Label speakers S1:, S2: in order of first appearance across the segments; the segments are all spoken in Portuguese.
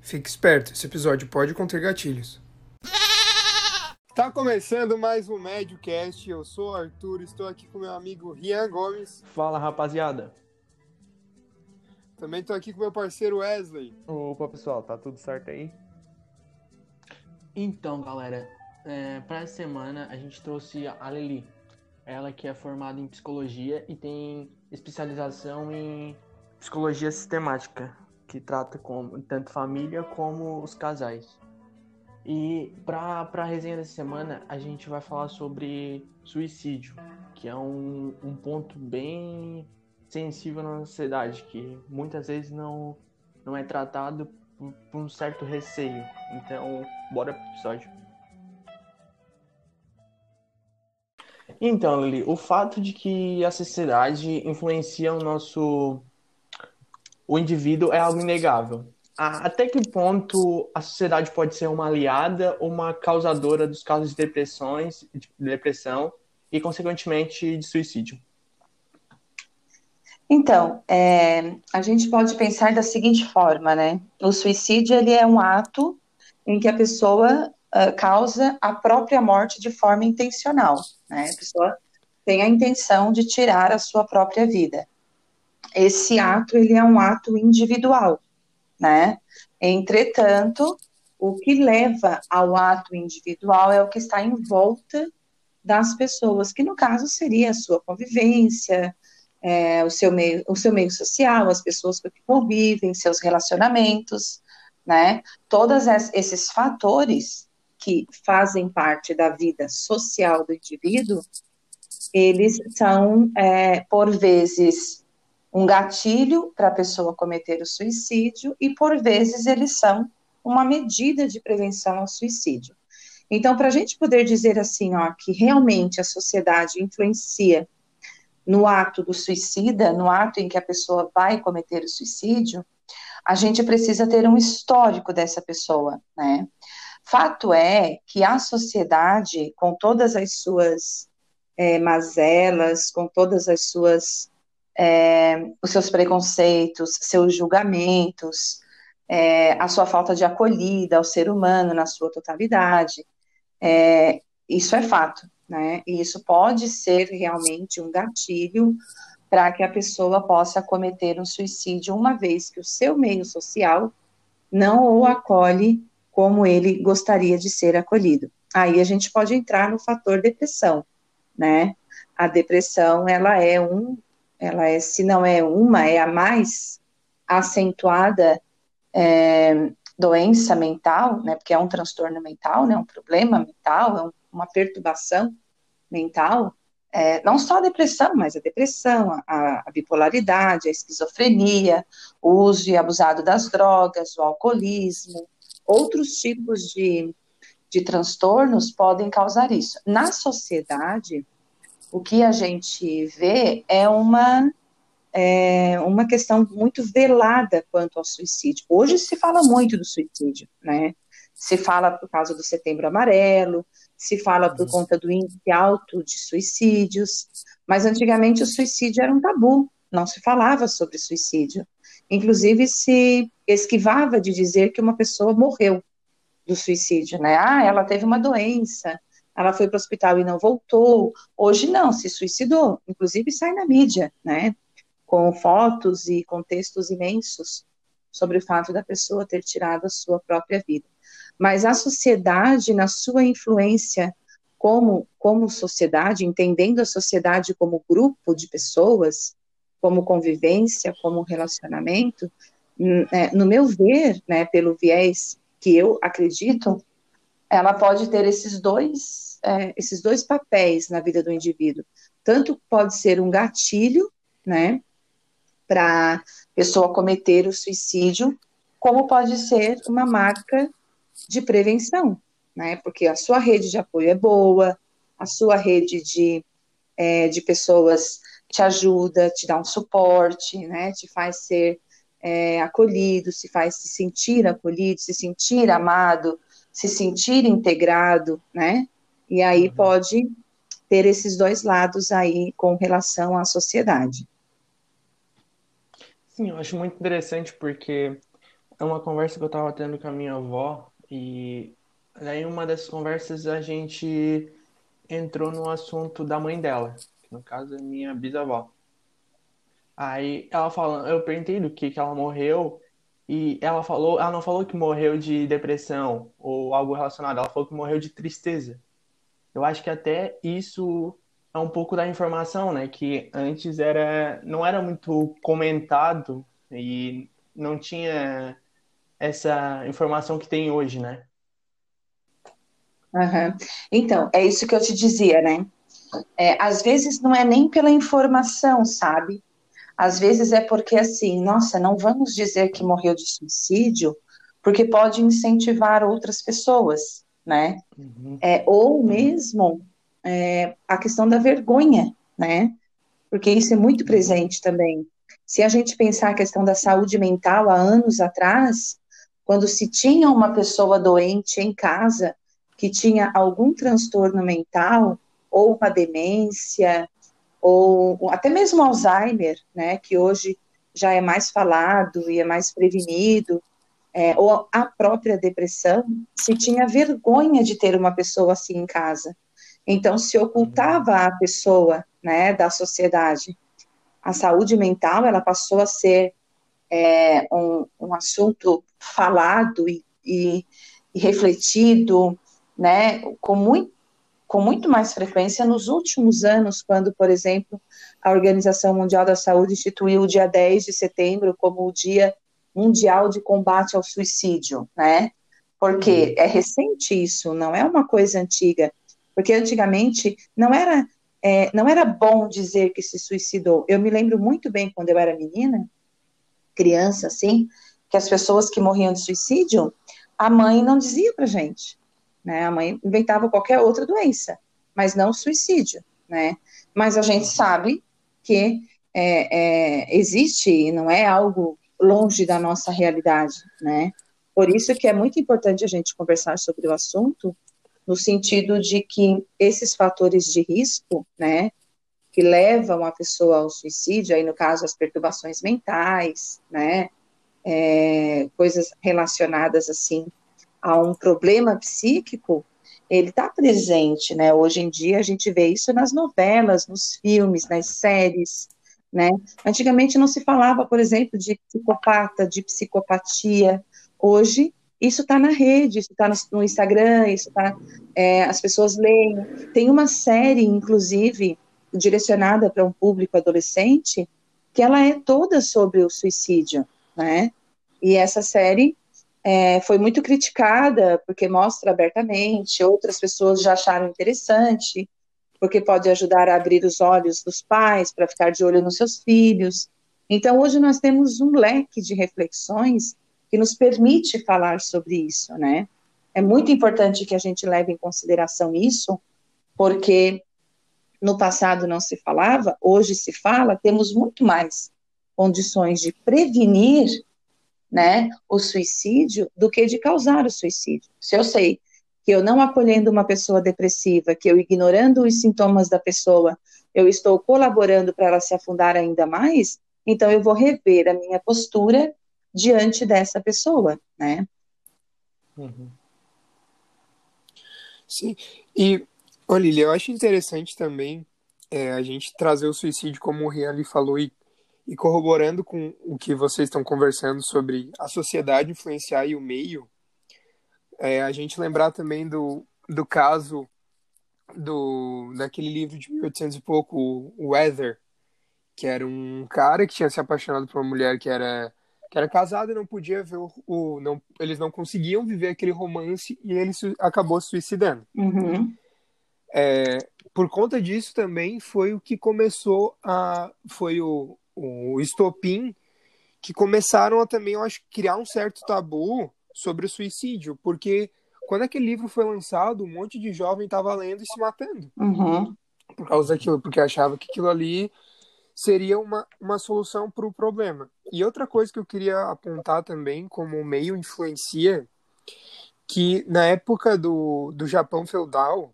S1: Fique esperto, esse episódio pode conter gatilhos. Tá começando mais um MédioCast, eu sou o Arthur, estou aqui com meu amigo Rian Gomes.
S2: Fala rapaziada.
S1: Também estou aqui com meu parceiro Wesley.
S3: Opa pessoal, tá tudo certo aí?
S2: Então galera, é, para essa semana a gente trouxe a Leli, ela que é formada em psicologia e tem especialização em psicologia sistemática que trata com tanto família como os casais. E para a resenha dessa semana, a gente vai falar sobre suicídio, que é um, um ponto bem sensível na sociedade, que muitas vezes não, não é tratado por, por um certo receio. Então, bora pro episódio. Então, Lili, o fato de que a sociedade influencia o nosso o indivíduo é algo inegável. Até que ponto a sociedade pode ser uma aliada ou uma causadora dos casos de depressões, de depressão e, consequentemente, de suicídio?
S4: Então, é, a gente pode pensar da seguinte forma, né? O suicídio ele é um ato em que a pessoa uh, causa a própria morte de forma intencional, né? A pessoa tem a intenção de tirar a sua própria vida esse ato ele é um ato individual, né? Entretanto, o que leva ao ato individual é o que está em volta das pessoas, que no caso seria a sua convivência, é, o, seu meio, o seu meio social, as pessoas que convivem, seus relacionamentos, né? Todos esses fatores que fazem parte da vida social do indivíduo, eles são, é, por vezes, um gatilho para a pessoa cometer o suicídio e, por vezes, eles são uma medida de prevenção ao suicídio. Então, para a gente poder dizer assim, ó, que realmente a sociedade influencia no ato do suicida, no ato em que a pessoa vai cometer o suicídio, a gente precisa ter um histórico dessa pessoa, né? Fato é que a sociedade, com todas as suas é, mazelas, com todas as suas é, os seus preconceitos, seus julgamentos, é, a sua falta de acolhida ao ser humano na sua totalidade. É, isso é fato, né? E isso pode ser realmente um gatilho para que a pessoa possa cometer um suicídio, uma vez que o seu meio social não o acolhe como ele gostaria de ser acolhido. Aí a gente pode entrar no fator depressão, né? A depressão, ela é um ela é, se não é uma, é a mais acentuada é, doença mental, né, porque é um transtorno mental, né, um problema mental, é um, uma perturbação mental, é, não só a depressão, mas a depressão, a, a, bipolaridade, a esquizofrenia, o uso e abusado das drogas, o alcoolismo, outros tipos de, de transtornos podem causar isso. Na sociedade, o que a gente vê é uma é uma questão muito velada quanto ao suicídio. Hoje se fala muito do suicídio, né? Se fala por causa do Setembro Amarelo, se fala por uhum. conta do índice alto de suicídios, mas antigamente o suicídio era um tabu, não se falava sobre suicídio. Inclusive se esquivava de dizer que uma pessoa morreu do suicídio, né? Ah, ela teve uma doença, ela foi para o hospital e não voltou. Hoje não, se suicidou. Inclusive sai na mídia, né? Com fotos e contextos imensos sobre o fato da pessoa ter tirado a sua própria vida. Mas a sociedade, na sua influência como, como sociedade, entendendo a sociedade como grupo de pessoas, como convivência, como relacionamento, hum, é, no meu ver, né, pelo viés que eu acredito, ela pode ter esses dois, é, esses dois papéis na vida do indivíduo. Tanto pode ser um gatilho, né, para a pessoa cometer o suicídio, como pode ser uma marca de prevenção, né, porque a sua rede de apoio é boa, a sua rede de, é, de pessoas te ajuda, te dá um suporte, né, te faz ser é, acolhido, se faz se sentir acolhido, se sentir amado, se sentir integrado, né? E aí uhum. pode ter esses dois lados aí com relação à sociedade.
S2: Sim, eu acho muito interessante porque é uma conversa que eu tava tendo com a minha avó e daí uma dessas conversas a gente entrou no assunto da mãe dela, que no caso é minha bisavó. Aí ela falando, eu perguntei do que que ela morreu e ela falou, ela não falou que morreu de depressão ou algo relacionado, ela falou que morreu de tristeza. Eu acho que até isso é um pouco da informação, né, que antes era não era muito comentado e não tinha essa informação que tem hoje, né?
S4: Uhum. Então, é isso que eu te dizia, né? É, às vezes não é nem pela informação, sabe? Às vezes é porque, assim, nossa, não vamos dizer que morreu de suicídio, porque pode incentivar outras pessoas, né? Uhum. É, ou mesmo é, a questão da vergonha, né? Porque isso é muito presente também. Se a gente pensar a questão da saúde mental há anos atrás, quando se tinha uma pessoa doente em casa que tinha algum transtorno mental, ou uma demência, ou até mesmo Alzheimer, né, que hoje já é mais falado e é mais prevenido, é, ou a própria depressão, se tinha vergonha de ter uma pessoa assim em casa. Então, se ocultava a pessoa né, da sociedade. A saúde mental, ela passou a ser é, um, um, assunto falado e, e, e refletido, né, com muito com muito mais frequência nos últimos anos, quando, por exemplo, a Organização Mundial da Saúde instituiu o dia 10 de setembro como o Dia Mundial de Combate ao Suicídio, né? Porque uhum. é recente isso, não é uma coisa antiga. Porque antigamente não era, é, não era bom dizer que se suicidou. Eu me lembro muito bem quando eu era menina, criança, assim, que as pessoas que morriam de suicídio, a mãe não dizia pra gente. Né? A mãe inventava qualquer outra doença, mas não suicídio, né? Mas a gente sabe que é, é, existe e não é algo longe da nossa realidade, né? Por isso que é muito importante a gente conversar sobre o assunto, no sentido de que esses fatores de risco, né, que levam a pessoa ao suicídio, aí no caso as perturbações mentais, né, é, coisas relacionadas assim a um problema psíquico, ele está presente, né? Hoje em dia a gente vê isso nas novelas, nos filmes, nas séries, né? Antigamente não se falava, por exemplo, de psicopata, de psicopatia. Hoje isso está na rede, isso está no, Instagram, isso está, é, as pessoas leem. Tem uma série, inclusive, direcionada para um público adolescente, que ela é toda sobre o suicídio, né? E essa série é, foi muito criticada porque mostra abertamente, outras pessoas já acharam interessante, porque pode ajudar a abrir os olhos dos pais para ficar de olho nos seus filhos. Então, hoje nós temos um leque de reflexões que nos permite falar sobre isso, né? É muito importante que a gente leve em consideração isso, porque no passado não se falava, hoje se fala, temos muito mais condições de prevenir né, o suicídio do que de causar o suicídio. Se eu sei que eu não acolhendo uma pessoa depressiva, que eu ignorando os sintomas da pessoa, eu estou colaborando para ela se afundar ainda mais, então eu vou rever a minha postura diante dessa pessoa, né?
S1: Uhum. Sim, e Olívia, eu acho interessante também é, a gente trazer o suicídio, como o Rian falou, e e corroborando com o que vocês estão conversando sobre a sociedade influenciar e o meio, é, a gente lembrar também do, do caso do daquele livro de 1800 e pouco, o Weather, que era um cara que tinha se apaixonado por uma mulher que era que era casada e não podia ver o, o não eles não conseguiam viver aquele romance e ele su, acabou se suicidando.
S4: Uhum.
S1: É, por conta disso também foi o que começou a foi o, o estopim que começaram a também, eu acho, criar um certo tabu sobre o suicídio, porque quando aquele livro foi lançado, um monte de jovem estava lendo e se matando.
S4: Uhum.
S1: Por causa daquilo, porque achava que aquilo ali seria uma, uma solução para o problema. E outra coisa que eu queria apontar também, como o meio influencia, que na época do, do Japão feudal,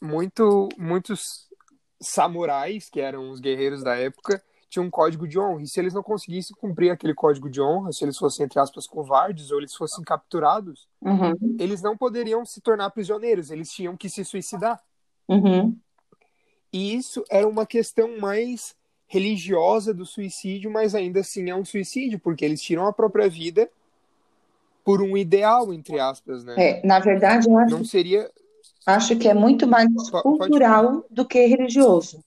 S1: muito, muitos samurais, que eram os guerreiros da época, tinha um código de honra. E se eles não conseguissem cumprir aquele código de honra, se eles fossem, entre aspas, covardes ou eles fossem capturados,
S4: Uhum.
S1: eles não poderiam se tornar prisioneiros, eles tinham que se suicidar.
S4: Uhum.
S1: E isso era uma questão mais religiosa do suicídio, mas ainda assim é um suicídio, porque eles tiram a própria vida por um ideal, entre aspas, né?
S4: É, na verdade, eu acho,
S1: Não seria.
S4: acho que é muito mais cultural do que religioso,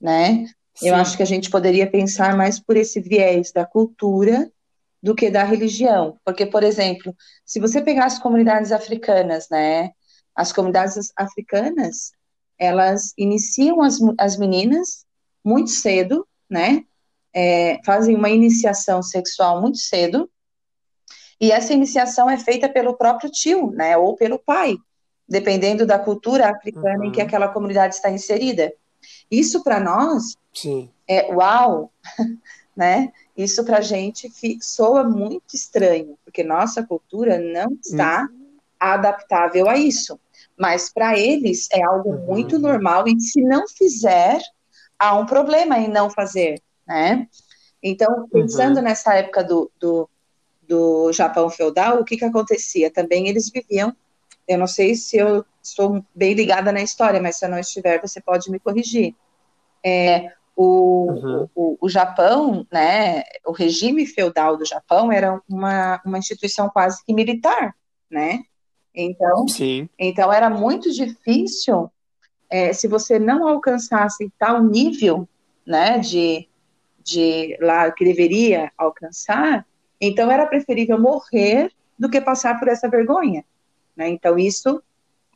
S4: né? Eu acho que a gente poderia pensar mais por esse viés da cultura do que da religião. Porque, por exemplo, se você pegar as comunidades africanas, né? As comunidades africanas, elas iniciam as, as meninas muito cedo, né? É, fazem uma iniciação sexual muito cedo, e essa iniciação é feita pelo próprio tio, né? Ou pelo pai, dependendo da cultura africana em que
S1: Uhum.
S4: aquela comunidade está inserida. Isso para nós
S1: Sim.
S4: é uau, né? Isso para a gente soa muito estranho, porque nossa cultura não está adaptável a isso. Mas para eles é algo
S1: Uhum.
S4: muito normal e se não fizer, há um problema em não fazer, né? Então, pensando nessa época do, do, do Japão feudal, o que que acontecia? Também eles viviam, eu não sei se eu estou bem ligada na história, mas se eu não estiver, você pode me corrigir. É, o,
S1: Uhum.
S4: o, o Japão, né, o regime feudal do Japão era uma, uma instituição quase que militar, né? Então,
S1: Sim.
S4: então era muito difícil, é, se você não alcançasse tal nível, né, de, de lá que deveria alcançar, então era preferível morrer do que passar por essa vergonha, né? Então isso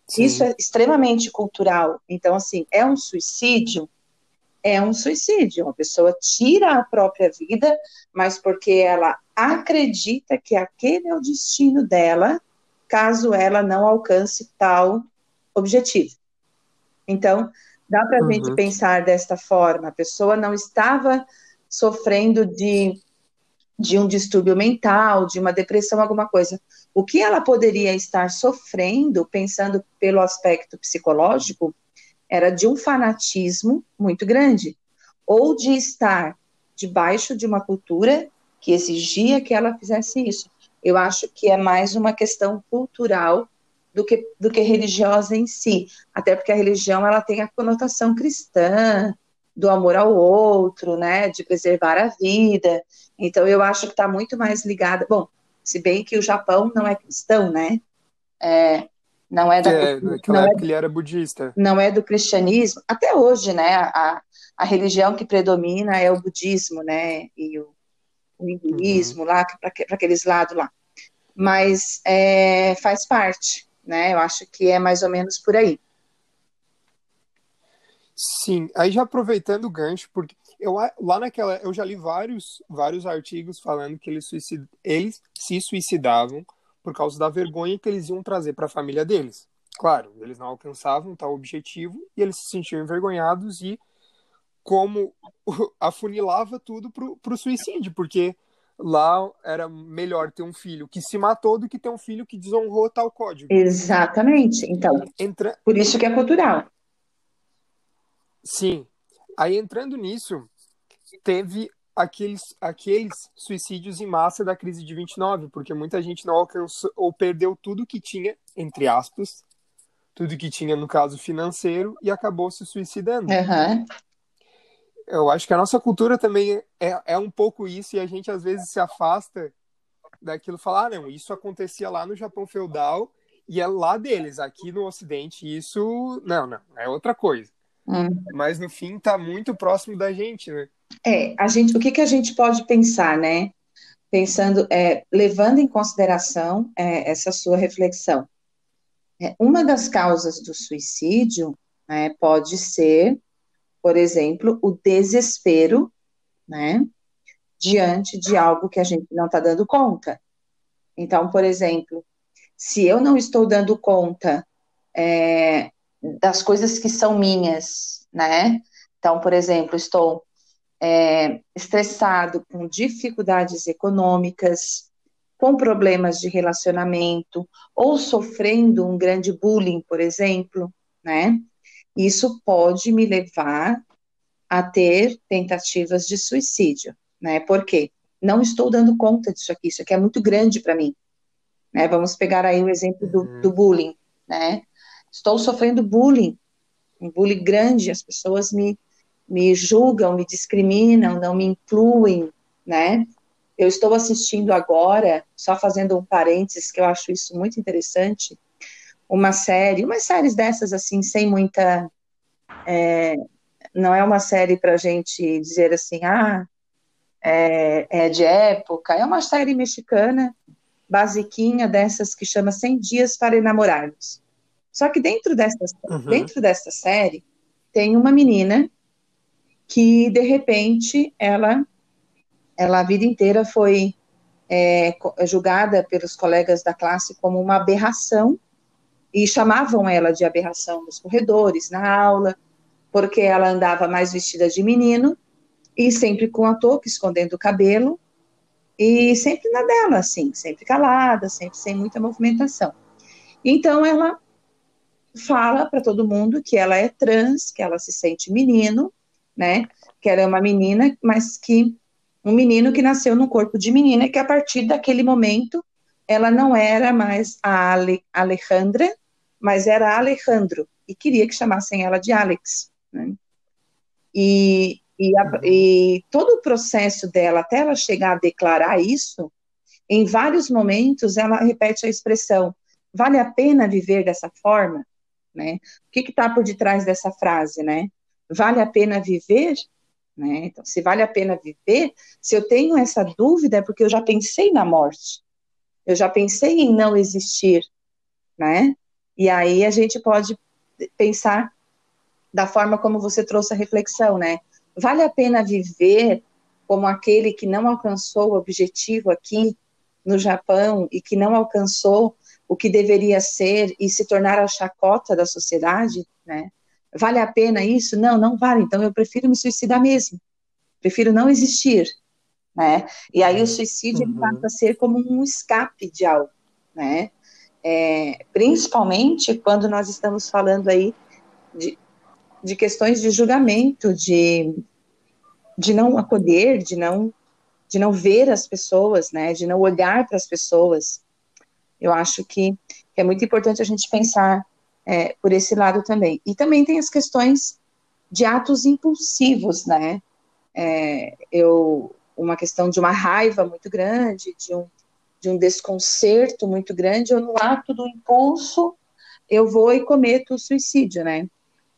S1: Sim.
S4: isso é extremamente cultural. Então assim, é um suicídio, é um suicídio. Uma pessoa tira a própria vida, mas porque ela acredita que aquele é o destino dela, caso ela não alcance tal objetivo. Então, dá para a
S1: Uhum.
S4: gente pensar desta forma: a pessoa não estava sofrendo de, de um distúrbio mental, de uma depressão, alguma coisa. O que ela poderia estar sofrendo, pensando pelo aspecto psicológico, era de um fanatismo muito grande, ou de estar debaixo de uma cultura que exigia que ela fizesse isso. Eu acho que é mais uma questão cultural do que, do que religiosa em si, até porque a religião ela tem a conotação cristã, do amor ao outro, né, de preservar a vida. Então eu acho que está muito mais ligada. Bom, se bem que o Japão não é cristão, né? É, não é da
S1: É, naquela
S4: não é
S1: época ele era budista.
S4: não é do cristianismo, até hoje, né, a, a religião que predomina é o budismo, né, e o, o hinduísmo lá, para aqueles lados lá. Mas é, faz parte, né, eu acho que é mais ou menos por aí.
S1: Sim, aí já aproveitando o gancho, porque eu lá naquela, eu já li vários, vários artigos falando que eles, suicid, eles se suicidavam por causa da vergonha que eles iam trazer para a família deles. Claro, eles não alcançavam tal objetivo e eles se sentiam envergonhados e como afunilava tudo pro, pro suicídio, porque lá era melhor ter um filho que se matou do que ter um filho que desonrou tal código.
S4: Exatamente. Então,
S1: Entra,
S4: por isso que é cultural.
S1: Sim. Aí entrando nisso, teve aqueles, aqueles suicídios em massa da crise de 29, porque muita gente não alcançou ou perdeu tudo que tinha, entre aspas, tudo que tinha no caso financeiro e acabou se suicidando.
S4: Aham.
S1: Eu acho que a nossa cultura também é, é um pouco isso e a gente às vezes se afasta daquilo, falar, ah, não, isso acontecia lá no Japão feudal e é lá deles, aqui no Ocidente isso, não, não, é outra coisa.
S4: Hum.
S1: Mas no fim tá muito próximo da gente, né?
S4: É, a gente, o que que a gente pode pensar, né? Pensando, é, levando em consideração é, essa sua reflexão. É, uma das causas do suicídio né, pode ser, por exemplo, o desespero, né? Diante de algo que a gente não está dando conta. Então, por exemplo, se eu não estou dando conta é, das coisas que são minhas, né? Então, por exemplo, estou é, estressado, com dificuldades econômicas, com problemas de relacionamento, ou sofrendo um grande bullying, por exemplo, né? Isso pode me levar a ter tentativas de suicídio, né? Por quê? Não estou dando conta disso aqui, isso aqui é muito grande para mim. Né? Vamos pegar aí o exemplo do, uhum. do bullying, né? Estou sofrendo bullying, um bullying grande, as pessoas me, me julgam, me discriminam, não me incluem, né? Eu estou assistindo agora, só fazendo um parênteses, que eu acho isso muito interessante, uma série, umas séries dessas assim, sem muita é, não é uma série para gente dizer assim, ah, é, é, de época, é uma série mexicana, basiquinha, dessas que chama 100 Dias para Enamorarmos. Só que dentro dessa, uhum. dentro dessa série, tem uma menina que, de repente, ela, ela a vida inteira foi é, julgada pelos colegas da classe como uma aberração, e chamavam ela de aberração nos corredores, na aula, porque ela andava mais vestida de menino e sempre com a touca escondendo o cabelo e sempre na dela, assim, sempre calada, sempre sem muita movimentação. Então ela fala para todo mundo que ela é trans, que ela se sente menino, né? Que ela é uma menina, mas que um menino que nasceu no corpo de menina, que a partir daquele momento ela não era mais a Ale, Alejandra, mas era Alejandro, e queria que chamassem ela de Alex. Né? E, e, a, e todo o processo dela, até ela chegar a declarar isso, em vários momentos ela repete a expressão: vale a pena viver dessa forma? Né? O que está por detrás dessa frase, né? Vale a pena viver? Né? Então, se vale a pena viver, se eu tenho essa dúvida é porque eu já pensei na morte, eu já pensei em não existir, né? E aí a gente pode pensar da forma como você trouxe a reflexão, né? Vale a pena viver como aquele que não alcançou o objetivo aqui no Japão e que não alcançou o que deveria ser e se tornar a chacota da sociedade, né? Vale a pena isso? Não, não vale. Então eu prefiro me suicidar mesmo. Prefiro não existir, né? E aí o suicídio uhum. passa a ser como um escape de algo, né? É, principalmente quando nós estamos falando aí de, de questões de julgamento, de, de não acolher, de não, de não ver as pessoas, né, de não olhar para as pessoas. Eu acho que, é muito importante a gente pensar é, por esse lado também. E também tem as questões de atos impulsivos, né? É, eu, uma questão de uma raiva muito grande, de um, de um desconcerto muito grande, ou no ato do impulso eu vou e cometo o suicídio, né?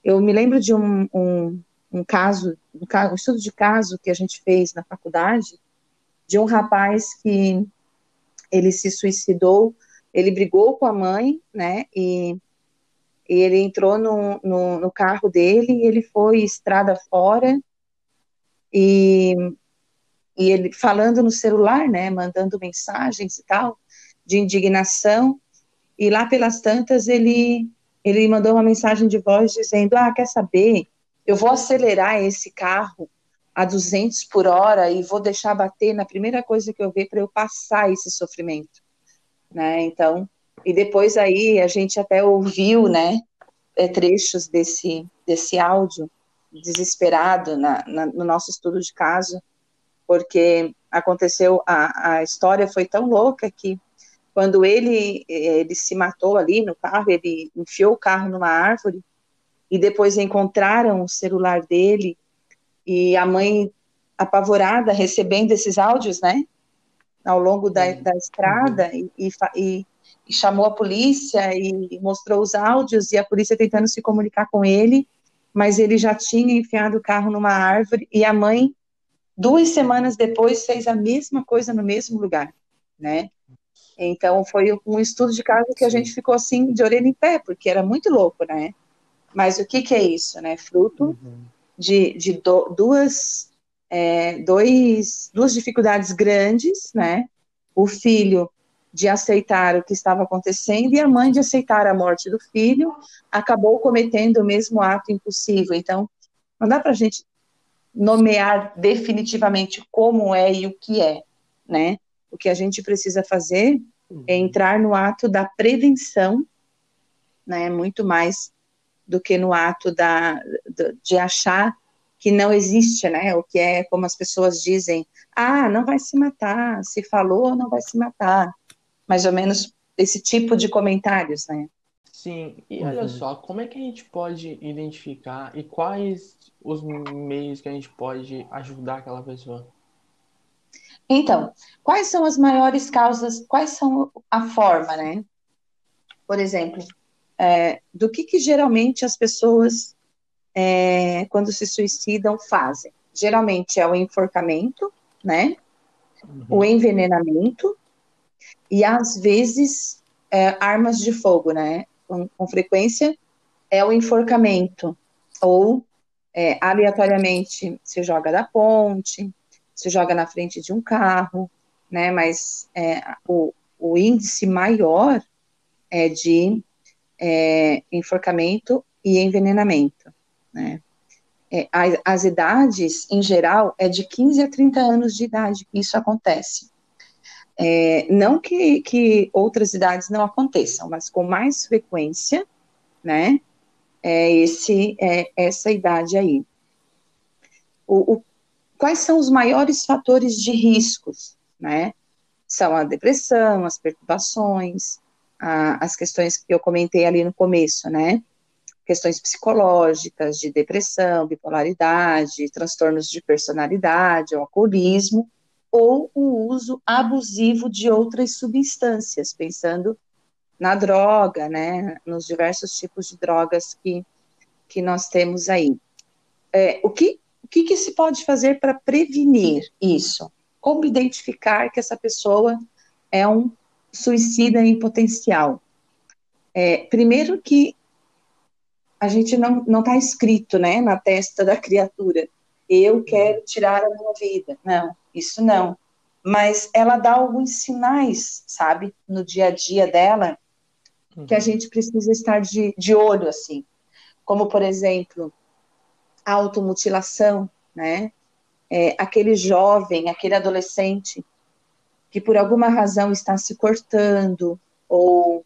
S4: Eu me lembro de um, um, um caso, um, um estudo de caso que a gente fez na faculdade, de um rapaz que ele se suicidou, ele brigou com a mãe, né, e, e ele entrou no, no, no, carro dele, e ele foi estrada fora, e, e ele falando no celular, né, mandando mensagens e tal, de indignação, e lá pelas tantas ele ele mandou uma mensagem de voz dizendo: Ah, quer saber? Eu vou acelerar esse carro a 200 por hora e vou deixar bater na primeira coisa que eu ver para eu passar esse sofrimento, né? Então, e depois aí a gente até ouviu, né, é, trechos desse desse áudio desesperado na, na, no nosso estudo de caso, porque aconteceu a, a história foi tão louca que quando ele, ele se matou ali no carro, ele enfiou o carro numa árvore e depois encontraram o celular dele e a mãe apavorada recebendo esses áudios, né, ao longo da, da estrada e, e, e, chamou a polícia e mostrou os áudios e a polícia tentando se comunicar com ele, mas ele já tinha enfiado o carro numa árvore e a mãe duas semanas depois fez a mesma coisa no mesmo lugar, né? Então, foi um estudo de caso que a gente ficou assim, de orelha em pé, porque era muito louco, né? Mas o que, que é isso, né? Fruto uhum. de, de do, duas, é, dois, duas dificuldades grandes, né? O filho de aceitar o que estava acontecendo e a mãe de aceitar a morte do filho, acabou cometendo o mesmo ato impossível. Então, não dá para a gente nomear definitivamente como é e o que é, né? O que a gente precisa fazer uhum. é entrar no ato da prevenção, né, muito mais do que no ato da, de achar que não existe, né? O que é como as pessoas dizem, ah, não vai se matar, se falou, não vai se matar. Mais ou menos esse tipo de comentários, né?
S2: Sim, e olha uhum. só, como é que a gente pode identificar e quais os meios que a gente pode ajudar aquela pessoa?
S4: Então, quais são as maiores causas, quais são a forma, né? Por exemplo, é, do que, que geralmente as pessoas, é, quando se suicidam, fazem? Geralmente é o enforcamento, né? Uhum. O envenenamento e, às vezes, é, armas de fogo, né? Com, com, frequência é o enforcamento ou é, aleatoriamente se joga da ponte, se joga na frente de um carro, né? Mas é, o, o índice maior é de é, enforcamento e envenenamento, né? É, as, as, idades, em geral, é de 15 a 30 anos de idade que isso acontece. É, não que, que outras idades não aconteçam, mas com mais frequência, né? É esse, é, essa idade aí. O, o, quais são os maiores fatores de riscos, né? São a depressão, as perturbações, a, as questões que eu comentei ali no começo, né? Questões psicológicas, de depressão, bipolaridade, transtornos de personalidade, alcoolismo, ou o uso abusivo de outras substâncias, pensando na droga, né? Nos diversos tipos de drogas que, que nós temos aí. É, o que, o que, que se pode fazer para prevenir isso? Como identificar que essa pessoa é um suicida em potencial? É, primeiro que a gente não está escrito né, na testa da criatura, eu quero tirar a minha vida. Não, isso não. Mas ela dá alguns sinais, sabe, no dia a dia dela, que a uhum. gente precisa estar de, de olho, assim. Como, por exemplo, a automutilação, né? É, aquele jovem, aquele adolescente que por alguma razão está se cortando ou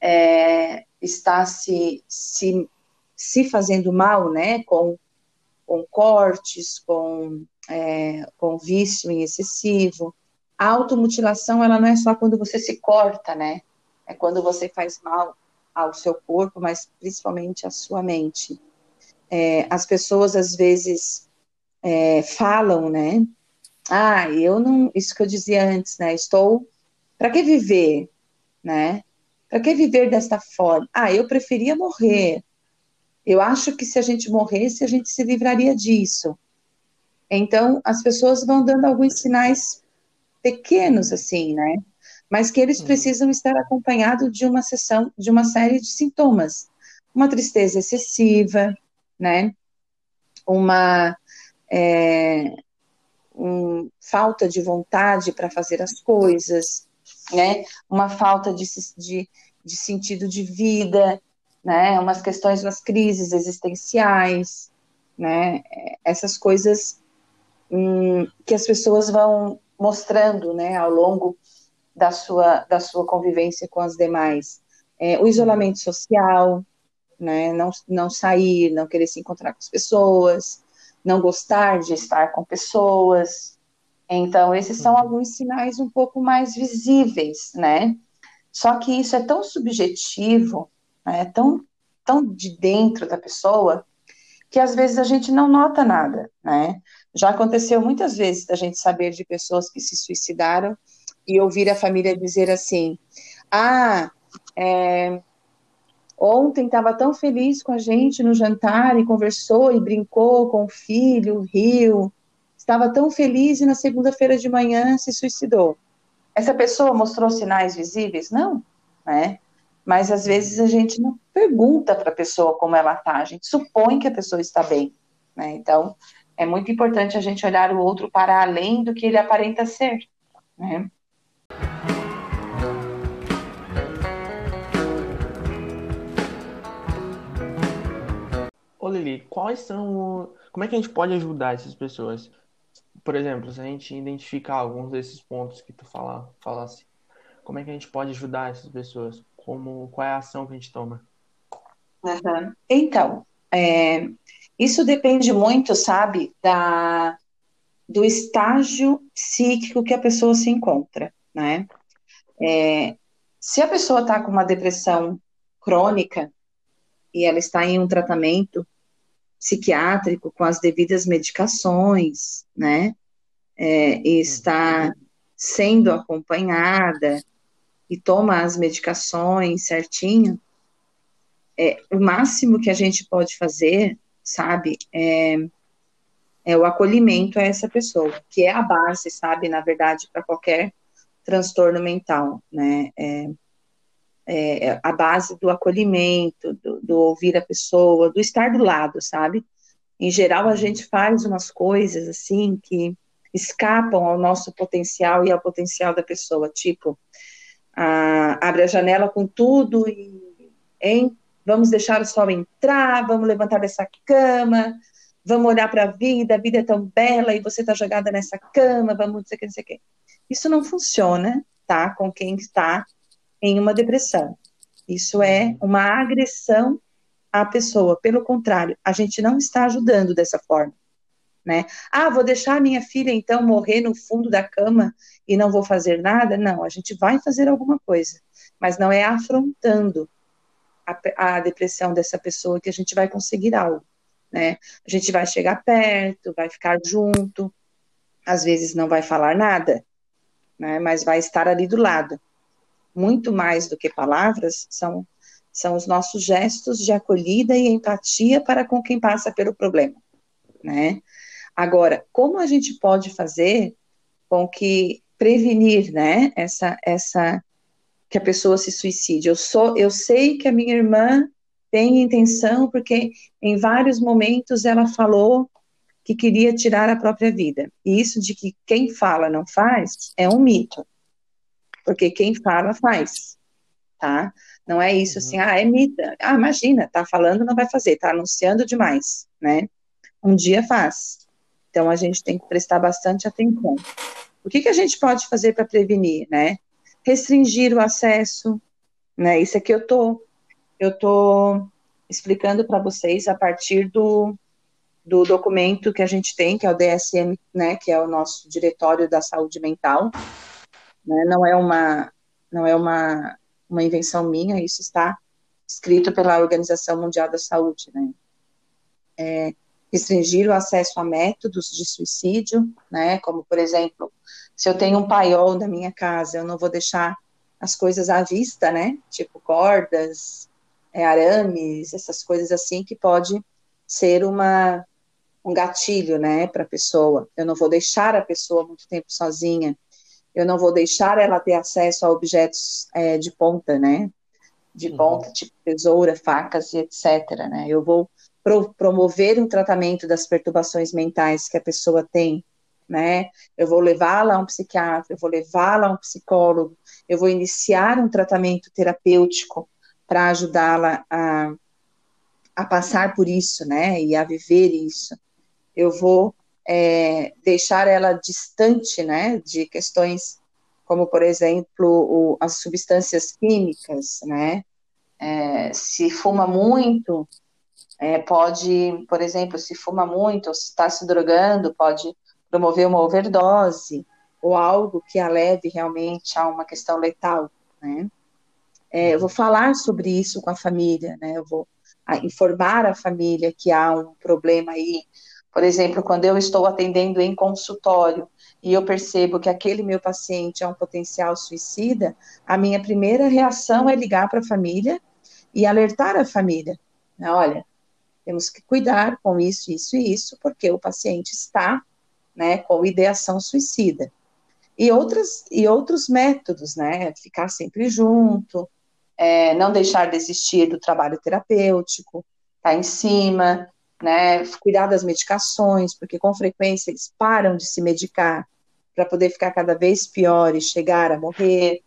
S4: é, está se, se, se fazendo mal, né, com, com cortes, com, é, com vício em excessivo. A automutilação, ela não é só quando você se corta, né, é quando você faz mal ao seu corpo, mas principalmente à sua mente. É, as pessoas, às vezes, é, falam, né, ah, eu não, isso que eu dizia antes, né? Estou, para que viver, né? Para que viver desta forma? Ah, eu preferia morrer. Eu acho que se a gente morresse, a gente se livraria disso. Então, as pessoas vão dando alguns sinais pequenos, assim, né? Mas que eles precisam estar acompanhados de uma sessão, de uma série de sintomas. Uma tristeza excessiva, né? Uma. É, um, falta de vontade para fazer as coisas, né? Uma falta de, de, de sentido de vida, né? Umas questões, umas crises existenciais, né? Essas coisas hum, que as pessoas vão mostrando, né? Ao longo da sua, da sua convivência com as demais. É, o isolamento social, né? Não, não sair, não querer se encontrar com as pessoas, não gostar de estar com pessoas. Então, esses são uhum. alguns sinais um pouco mais visíveis, né? Só que isso é tão subjetivo, né? tão, tão de dentro da pessoa, que às vezes a gente não nota nada, né? Já aconteceu muitas vezes da gente saber de pessoas que se suicidaram e ouvir a família dizer assim: ah, é, Ontem estava tão feliz com a gente no jantar e conversou e brincou com o filho, riu. Estava tão feliz e na segunda-feira de manhã se suicidou. Essa pessoa mostrou sinais visíveis? Não, né? Mas às vezes a gente não pergunta para a pessoa como ela está, a gente supõe que a pessoa está bem, né? Então, é muito importante a gente olhar o outro para além do que ele aparenta ser, né?
S2: Ô Lili, quais são. Como é que a gente pode ajudar essas pessoas? Por exemplo, se a gente identificar alguns desses pontos que tu fala, como é que a gente pode ajudar essas pessoas? Como, qual é a ação que a gente toma?
S4: Uhum. Então, é, isso depende muito, sabe, da, do estágio psíquico que a pessoa se encontra, né? É, se a pessoa está com uma depressão crônica e ela está em um tratamento psiquiátrico com as devidas medicações, né? É, e está sendo acompanhada e toma as medicações certinho, é, o máximo que a gente pode fazer, sabe, é, é o acolhimento a essa pessoa, que é a base, sabe, na verdade, para qualquer transtorno mental, né? É, é, a base do acolhimento, do, do, ouvir a pessoa, do estar do lado, sabe? Em geral, a gente faz umas coisas assim que escapam ao nosso potencial e ao potencial da pessoa, tipo, abre a janela com tudo e hein, vamos deixar o sol entrar, vamos levantar dessa cama, vamos olhar para a vida, a vida é tão bela e você está jogada nessa cama, vamos dizer que não sei o quê. Isso não funciona, tá? Com quem está em uma depressão. Isso é uma agressão à pessoa. Pelo contrário, a gente não está ajudando dessa forma. Né? Ah, vou deixar minha filha então morrer no fundo da cama e não vou fazer nada? Não, a gente vai fazer alguma coisa, mas não é afrontando a, a depressão dessa pessoa que a gente vai conseguir algo, né? A gente vai chegar perto, vai ficar junto, às vezes não vai falar nada, né? Mas vai estar ali do lado muito mais do que palavras, são, são os nossos gestos de acolhida e empatia para com quem passa pelo problema, né? Agora, como a gente pode fazer com que prevenir, né, essa, essa, que a pessoa se suicide? Eu sou, eu sei que a minha irmã tem intenção, porque em vários momentos ela falou que queria tirar a própria vida. E isso de que quem fala não faz é um mito porque quem fala faz, tá? Não é isso assim, uhum. ah, é mito. Ah, imagina, tá falando, não vai fazer, tá anunciando demais, né? Um dia faz. Então a gente tem que prestar bastante atenção. O que, que a gente pode fazer para prevenir, né? Restringir o acesso, né? Isso aqui eu tô, eu tô explicando para vocês a partir do, do documento que a gente tem, que é o DSM, né? Que é o nosso Diretório da Saúde Mental, né? Não é uma não é uma, uma invenção minha, isso está escrito pela Organização Mundial da Saúde, né? É, restringir o acesso a métodos de suicídio, né? Como por exemplo, se eu tenho um paiol na minha casa, eu não vou deixar as coisas à vista, né? Tipo cordas, é, arames, essas coisas assim que pode ser uma um gatilho, né, para a pessoa. Eu não vou deixar a pessoa muito tempo sozinha eu não vou deixar ela ter acesso a objetos é, de ponta, né? De uhum. ponta, tipo tesoura, facas e etc. Né? Eu vou pro promover um tratamento das perturbações mentais que a pessoa tem, né? Eu vou levá-la a um psiquiatra, eu vou levá-la a um psicólogo, eu vou iniciar um tratamento terapêutico para ajudá-la a, a passar por isso, né? E a viver isso. Eu vou é, deixar ela distante, né, de questões como, por exemplo, o, as substâncias químicas, né, é, se fuma muito, é, pode, por exemplo, se fuma muito ou se está se drogando, pode promover uma overdose ou algo que a leve realmente a uma questão letal, né. É, eu vou falar sobre isso com a família, né, eu vou informar a família que há um problema aí por exemplo, quando eu estou atendendo em consultório e eu percebo que aquele meu paciente é um potencial suicida, a minha primeira reação é ligar para a família e alertar a família. Né? Olha, temos que cuidar com isso, isso e isso, porque o paciente está né, com ideação suicida. E, outras, e outros métodos, né? Ficar sempre junto, é, não deixar desistir do trabalho terapêutico, estar tá em cima, né, cuidar das medicações, porque com frequência eles param de se medicar para poder ficar cada vez pior e chegar a morrer.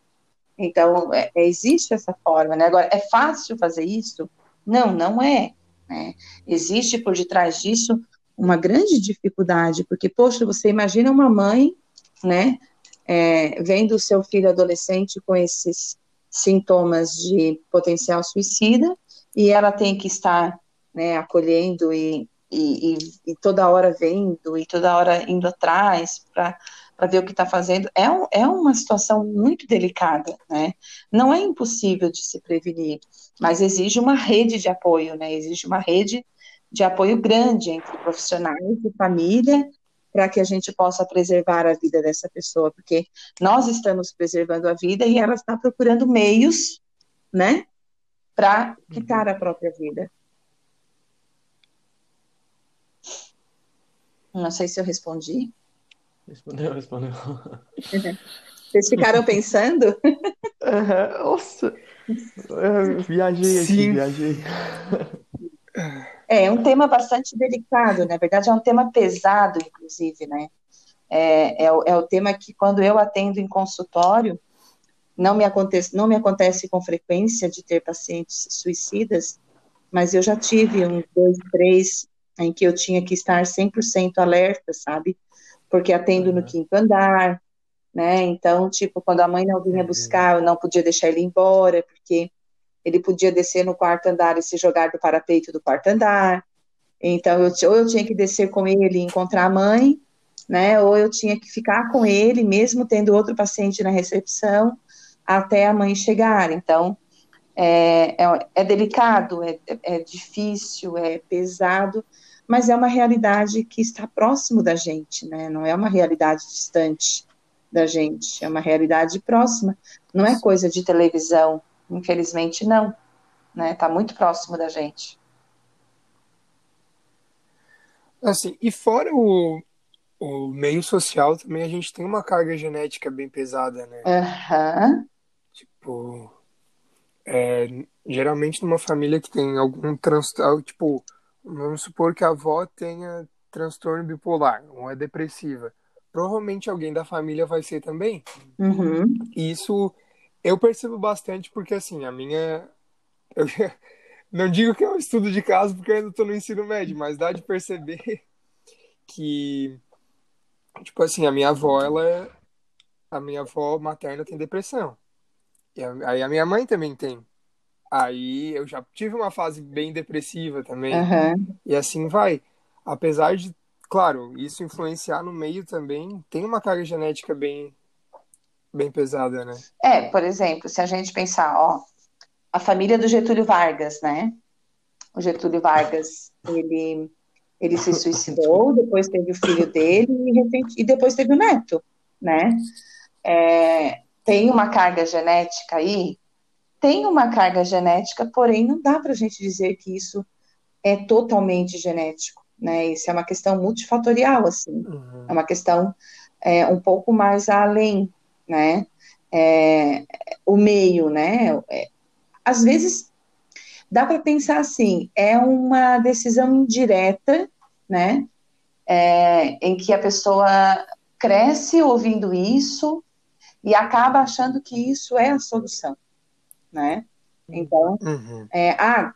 S4: Então, é, é, existe essa forma, né? Agora, é fácil fazer isso? Não, não é. Né? Existe por detrás disso uma grande dificuldade, porque, poxa, você imagina uma mãe, né, é, vendo o seu filho adolescente com esses sintomas de potencial suicida, e ela tem que estar né, acolhendo e, e, e, toda hora vendo e toda hora indo atrás para ver o que está fazendo, é, é uma situação muito delicada, né? Não é impossível de se prevenir, mas exige uma rede de apoio, né? Exige uma rede de apoio grande entre profissionais e família para que a gente possa preservar a vida dessa pessoa, porque nós estamos preservando a vida e ela está procurando meios, né, para quitar a própria vida. Não sei se eu respondi.
S2: Respondeu, respondeu.
S4: Vocês ficaram pensando?
S2: Uhum, nossa, eu viajei aqui, Sim. viajei.
S4: É, é um tema bastante delicado, na verdade é um tema pesado, inclusive, né? É, é, o, é o tema que quando eu atendo em consultório, não me, acontece, não me acontece com frequência de ter pacientes suicidas, mas eu já tive um, dois, três em que eu tinha que estar 100% alerta, sabe? Porque atendo no quinto andar, né? Então, tipo, quando a mãe não vinha buscar, eu não podia deixar ele embora, porque ele podia descer no quarto andar e se jogar do parapeito do quarto andar. Então, eu, ou eu tinha que descer com ele e encontrar a mãe, né? Ou eu tinha que ficar com ele, mesmo tendo outro paciente na recepção, até a mãe chegar. Então, é, é, é delicado, é, é difícil, é pesado, mas é uma realidade que está próximo da gente, né? Não é uma realidade distante da gente, é uma realidade próxima. Não é coisa de televisão, infelizmente não, né? Está muito próximo da gente.
S1: Assim, e fora o, o meio social também a gente tem uma carga genética bem pesada, né?
S4: Uhum.
S1: Tipo, é, geralmente numa família que tem algum transtorno, tipo, Vamos supor que a avó tenha transtorno bipolar ou é depressiva. Provavelmente alguém da família vai ser também.
S4: Uhum.
S1: Isso eu percebo bastante porque, assim, a minha. Eu não digo que é um estudo de caso porque eu ainda estou no ensino médio, mas dá de perceber que, tipo assim, a minha avó, ela. A minha avó materna tem depressão. E aí a minha mãe também tem. Aí eu já tive uma fase bem depressiva também.
S4: Uhum.
S1: E assim vai. Apesar de, claro, isso influenciar no meio também, tem uma carga genética bem, bem pesada, né?
S4: É, por exemplo, se a gente pensar, ó, a família do Getúlio Vargas, né? O Getúlio Vargas, ele, ele se suicidou, depois teve o filho dele e, e depois teve o neto, né? É, tem uma carga genética aí tem uma carga genética, porém não dá para a gente dizer que isso é totalmente genético, né? Isso é uma questão multifatorial, assim, uhum. é uma questão é, um pouco mais além, né? É, o meio, né? É, às vezes dá para pensar assim, é uma decisão indireta, né? É, em que a pessoa cresce ouvindo isso e acaba achando que isso é a solução né? Então, uhum. é, ah,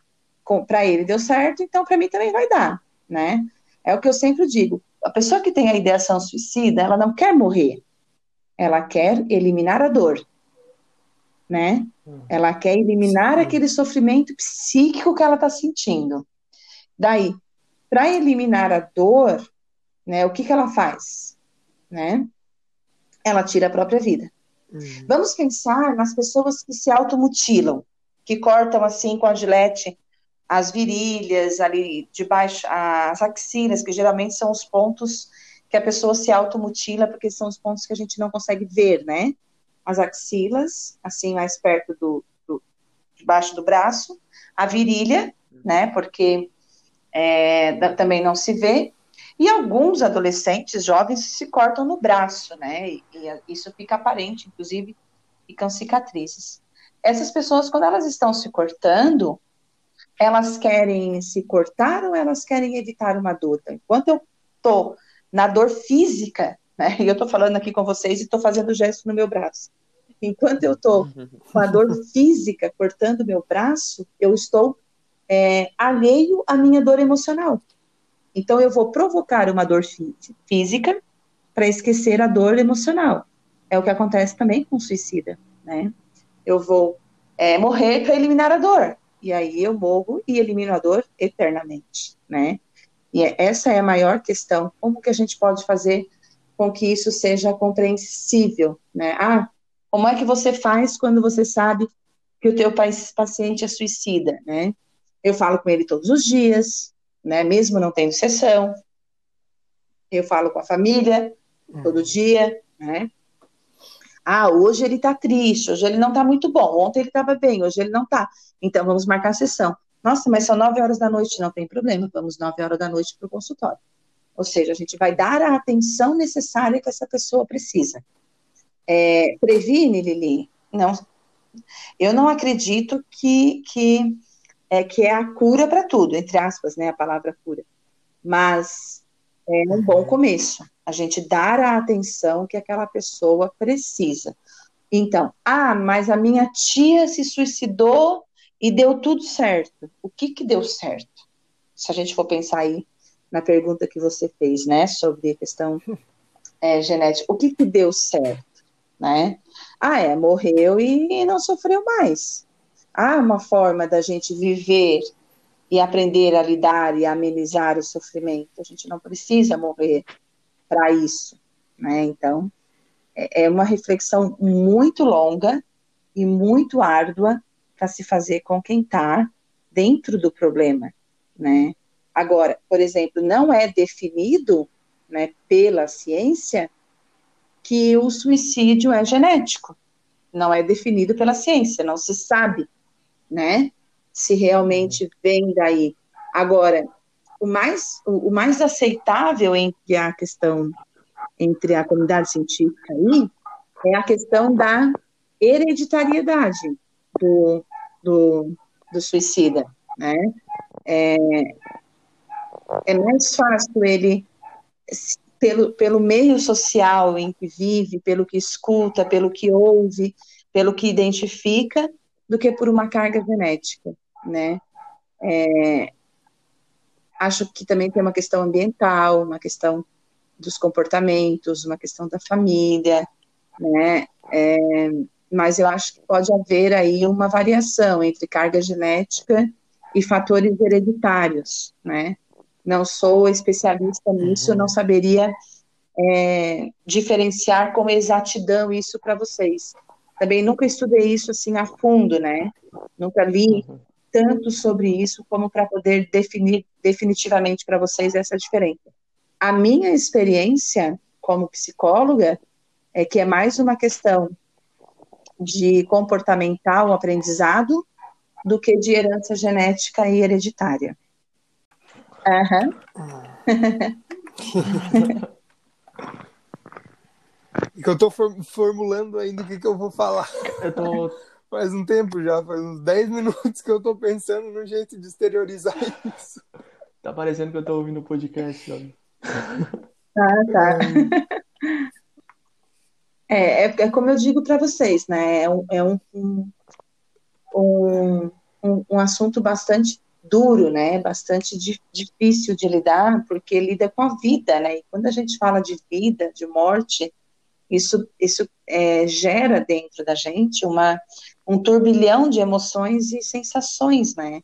S4: para ele deu certo, então para mim também vai dar, né? É o que eu sempre digo. A pessoa que tem a ideação suicida, ela não quer morrer, ela quer eliminar a dor, né? Uhum. Ela quer eliminar Sim. aquele sofrimento psíquico que ela está sentindo. Daí, para eliminar a dor, né? O que que ela faz, né? Ela tira a própria vida. Uhum. Vamos pensar nas pessoas que se automutilam, que cortam assim com a gilete as virilhas ali debaixo, as axilas, que geralmente são os pontos que a pessoa se automutila, porque são os pontos que a gente não consegue ver, né? As axilas, assim, mais perto do, do debaixo do braço, a virilha, né? Porque é, também não se vê, e alguns adolescentes jovens se cortam no braço, né? E, e isso fica aparente, inclusive ficam cicatrizes. Essas pessoas, quando elas estão se cortando, elas querem se cortar ou elas querem evitar uma dor? Então, enquanto eu estou na dor física, né? E eu estou falando aqui com vocês e estou fazendo gesto no meu braço. Enquanto eu estou com a dor física cortando meu braço, eu estou é, alheio à minha dor emocional. Então, eu vou provocar uma dor física para esquecer a dor emocional. É o que acontece também com o suicida, né? Eu vou é, morrer para eliminar a dor. e aí eu morro e elimino a dor eternamente, né? E é, essa é a maior questão. Como que a gente pode fazer com que isso seja compreensível, né? Ah, como é que você faz quando você sabe que o teu paciente é suicida, né? Eu falo com ele todos os dias, né? Mesmo não tendo sessão. Eu falo com a família todo dia, né? Ah, hoje ele tá triste, hoje ele não tá muito bom, ontem ele tava bem, hoje ele não tá. Então vamos marcar a sessão. Nossa, mas são nove horas da noite, não tem problema, vamos nove horas da noite para o consultório. Ou seja, a gente vai dar a atenção necessária que essa pessoa precisa. É, previne, Lili? Não. Eu não acredito que, que, é, que é a cura para tudo, entre aspas, né, a palavra cura. Mas é um bom começo a gente dar a atenção que aquela pessoa precisa. Então, ah, mas a minha tia se suicidou e deu tudo certo. O que que deu certo? Se a gente for pensar aí na pergunta que você fez, né, sobre a questão é, genética, o que que deu certo, né? Ah, é, morreu e não sofreu mais. Ah, uma forma da gente viver e aprender a lidar e amenizar o sofrimento. A gente não precisa morrer para isso, né? Então, é, é uma reflexão muito longa e muito árdua para se fazer com quem está dentro do problema, né? Agora, por exemplo, não é definido, né, pela ciência que o suicídio é genético. Não é definido pela ciência, não se sabe, né, se realmente vem daí. Agora, o mais, o, o mais aceitável entre a questão, entre a comunidade científica aí, é a questão da hereditariedade do, do, do suicida, né? É, é mais fácil ele, pelo, pelo meio social em que vive, pelo que escuta, pelo que ouve, pelo que identifica, do que por uma carga genética, né? É, acho que também tem uma questão ambiental, uma questão dos comportamentos, uma questão da família, né? É, mas eu acho que pode haver aí uma variação entre carga genética e fatores hereditários, né? Não sou especialista nisso, uhum. não saberia é, diferenciar com exatidão isso para vocês. Também nunca estudei isso assim a fundo, né? Nunca li uhum tanto sobre isso como para poder definir definitivamente para vocês essa diferença. A minha experiência como psicóloga é que é mais uma questão de comportamental aprendizado do que de herança genética e hereditária. Uhum.
S1: que eu estou formulando ainda o que, que eu vou falar.
S2: Eu tô
S1: Faz um tempo já, faz uns 10 minutos que eu tô pensando no jeito de exteriorizar isso.
S2: Tá parecendo que eu tô ouvindo o podcast, sabe?
S4: Ah, tá. É, é, é como eu digo para vocês, né? É, um, é um, um, um, um assunto bastante duro, né? Bastante di difícil de lidar, porque lida com a vida, né? E quando a gente fala de vida, de morte, isso, isso é, gera dentro da gente uma, um turbilhão de emoções e sensações, né?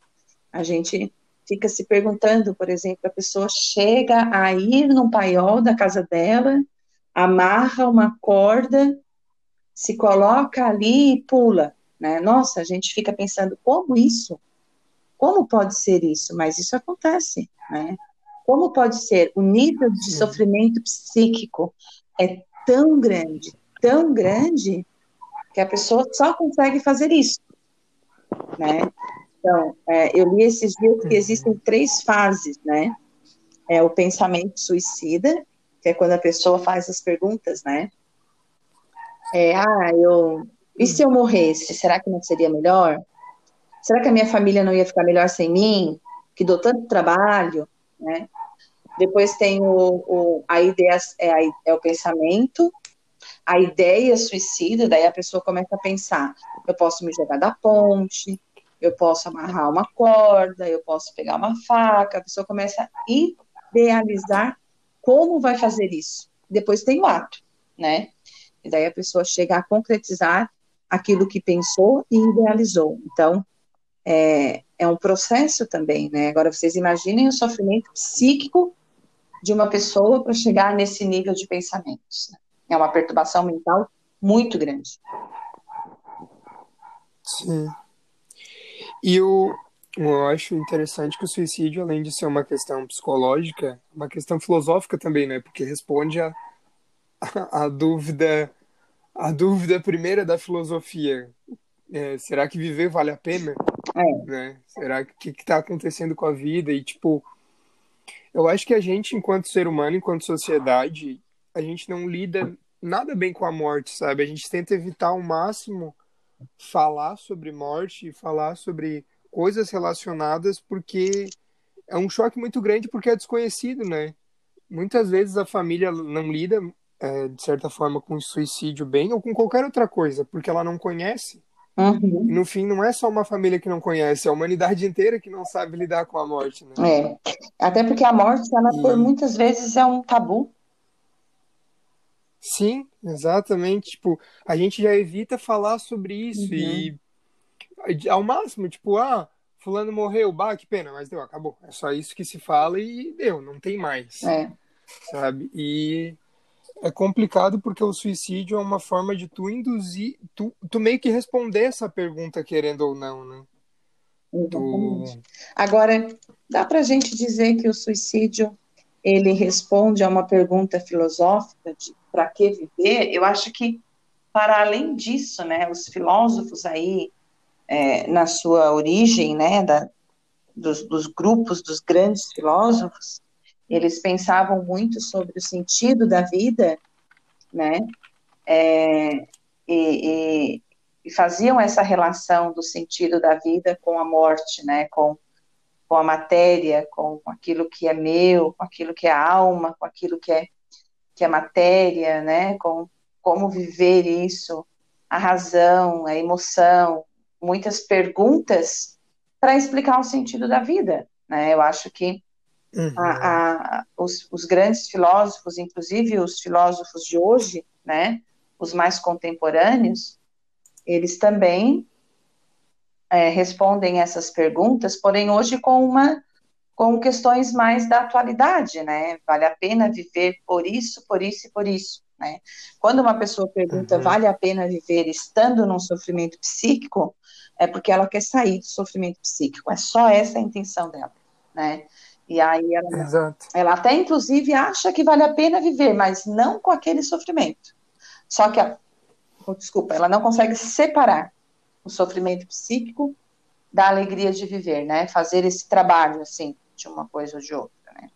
S4: A gente fica se perguntando, por exemplo, a pessoa chega a ir num paiol da casa dela, amarra uma corda, se coloca ali e pula, né? Nossa, a gente fica pensando como isso? Como pode ser isso? Mas isso acontece, né? Como pode ser? O nível de sofrimento psíquico é tão grande, tão grande, que a pessoa só consegue fazer isso, né? Então, é, eu li esses dias que existem três fases, né? É o pensamento suicida, que é quando a pessoa faz as perguntas, né? É, ah, eu. E se eu morresse, será que não seria melhor? Será que a minha família não ia ficar melhor sem mim? Que dou tanto trabalho, né? Depois tem o, o a ideia, é, a, é o pensamento, a ideia suicida, daí a pessoa começa a pensar: eu posso me jogar da ponte, eu posso amarrar uma corda, eu posso pegar uma faca. A pessoa começa a idealizar como vai fazer isso. Depois tem o ato, né? E daí a pessoa chega a concretizar aquilo que pensou e idealizou. Então, é, é um processo também, né? Agora, vocês imaginem o sofrimento psíquico de uma pessoa para chegar nesse nível de pensamentos. Né? É uma perturbação mental muito grande.
S5: Sim. E eu, eu acho interessante que o suicídio, além de ser uma questão psicológica, uma questão filosófica também, né? Porque responde a, a, a dúvida a dúvida primeira da filosofia. É, será que viver vale a pena?
S4: É.
S5: Né? Será que o que está acontecendo com a vida? E, tipo, eu acho que a gente, enquanto ser humano, enquanto sociedade, a gente não lida nada bem com a morte, sabe? A gente tenta evitar ao máximo falar sobre morte e falar sobre coisas relacionadas porque é um choque muito grande porque é desconhecido, né? Muitas vezes a família não lida, é, de certa forma, com suicídio bem ou com qualquer outra coisa, porque ela não conhece.
S4: Uhum.
S5: No fim, não é só uma família que não conhece, é a humanidade inteira que não sabe lidar com a morte, né?
S4: É. Até porque a morte, ela,
S5: E-
S4: por muitas vezes, é um tabu.
S5: Sim, exatamente. Tipo, a gente já evita falar sobre isso e ao máximo, tipo, ah, fulano morreu, bah, que pena, mas deu, acabou. É só isso que se fala e deu, não tem mais,
S4: É.
S5: sabe? E é complicado porque o suicídio é uma forma de tu induzir, tu, tu meio que responder essa pergunta querendo ou não, né?
S4: Agora, dá para a gente dizer que o suicídio ele responde a uma pergunta filosófica de para que viver? Eu acho que, para além disso, né, os filósofos aí, é, na sua origem, né, da, dos, dos grupos dos grandes filósofos, eles pensavam muito sobre o sentido da vida, né, é, e, e, e faziam essa relação do sentido da vida com a morte, né, com, com a matéria, com aquilo que é meu, com aquilo que é alma, com aquilo que é, que é matéria, né, com como viver isso, a razão, a emoção, muitas perguntas para explicar o sentido da vida, né, eu acho que
S5: Uhum.
S4: a, a, os, os, grandes filósofos, inclusive os filósofos de hoje, né, os mais contemporâneos, eles também é, respondem essas perguntas, porém hoje com uma com questões mais da atualidade, né? Vale a pena viver por isso, por isso e por isso, né? Quando uma pessoa pergunta
S5: Uhum.
S4: vale a pena viver estando num sofrimento psíquico, é porque ela quer sair do sofrimento psíquico. É só essa a intenção dela, né? E aí ela,
S5: Exato.
S4: ela até inclusive acha que vale a pena viver, mas não com aquele sofrimento. Só que a, oh, desculpa, ela não consegue separar o sofrimento psíquico da alegria de viver, né? Fazer esse trabalho assim de uma coisa ou de outra, né?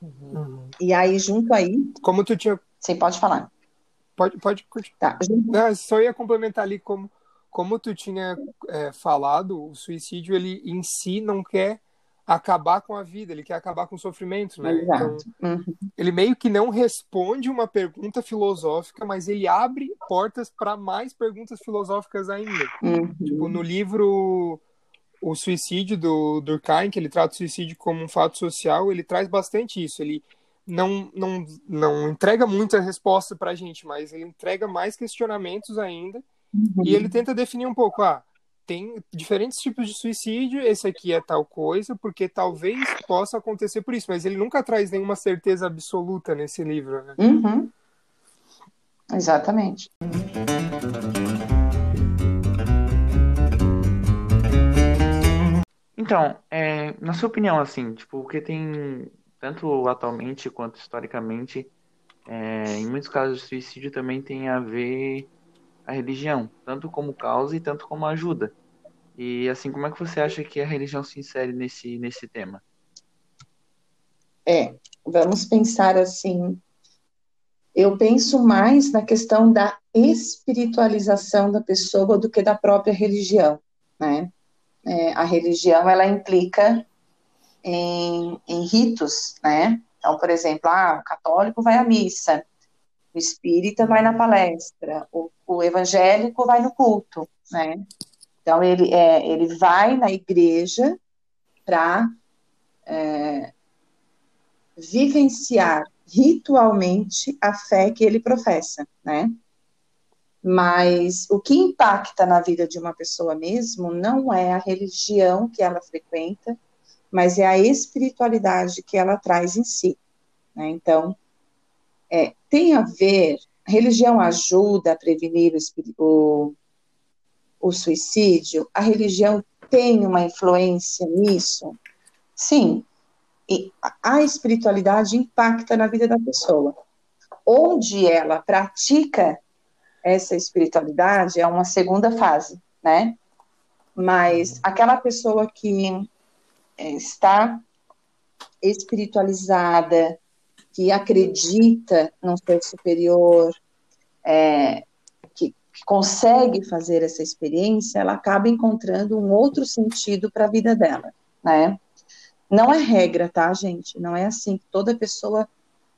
S5: Uhum.
S4: E aí junto aí,
S5: Como tu tinha.
S4: você pode falar.
S5: Pode, pode continuar.
S4: Tá,
S5: Não, só ia complementar ali como, como tu tinha é, falado, o suicídio ele em si não quer acabar com a vida, ele quer acabar com o sofrimento, né? Então,
S4: exato. Uhum.
S5: ele meio que não responde uma pergunta filosófica, mas ele abre portas para mais perguntas filosóficas ainda.
S4: Uhum.
S5: Tipo, no livro O Suicídio do Durkheim, que ele trata o suicídio como um fato social, ele traz bastante isso. Ele não, não, não entrega muita resposta para a gente, mas ele entrega mais questionamentos ainda.
S4: Uhum.
S5: E ele tenta definir um pouco, ah, tem diferentes tipos de suicídio, esse aqui é tal coisa, porque talvez possa acontecer por isso, mas ele nunca traz nenhuma certeza absoluta nesse livro, né?
S4: Uhum. Exatamente.
S3: Então, é, na sua opinião, assim, tipo, porque tem, tanto atualmente quanto historicamente, é, em muitos casos, o suicídio também tem a ver a religião, tanto como causa e tanto como ajuda. E, assim, como é que você acha que a religião se insere nesse, nesse tema?
S4: É, vamos pensar assim. Eu penso mais na questão da espiritualização da pessoa do que da própria religião, né? É, a religião ela implica em, em ritos, né? Então, por exemplo, ah, o católico vai à missa, o espírita vai na palestra, o, o evangélico vai no culto, né? Então ele é, ele vai na igreja para é, vivenciar ritualmente a fé que ele professa, né? Mas o que impacta na vida de uma pessoa mesmo não é a religião que ela frequenta, mas é a espiritualidade que ela traz em si. Né? Então, é, tem a ver, a religião ajuda a prevenir o, o, o suicídio, a religião tem uma influência nisso? Sim, e a espiritualidade impacta na vida da pessoa. Onde ela pratica essa espiritualidade é uma segunda fase, né? Mas aquela pessoa que é, está espiritualizada, que acredita num ser superior, é, que, que, consegue fazer essa experiência, ela acaba encontrando um outro sentido para a vida dela, né? Não é regra, tá, gente? Não é assim que toda pessoa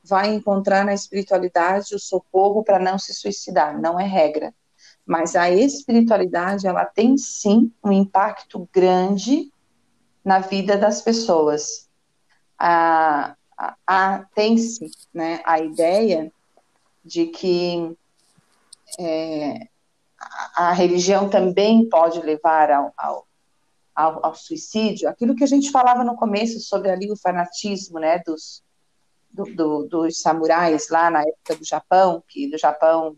S4: vai encontrar na espiritualidade o socorro para não se suicidar, não é regra. Mas a espiritualidade, ela tem sim um impacto grande na vida das pessoas. A, a, a tem-se né, a ideia de que é, a, religião também pode levar ao, ao, ao, ao, suicídio, aquilo que a gente falava no começo sobre ali o fanatismo né, dos, do, do, dos samurais lá na época do Japão, que do Japão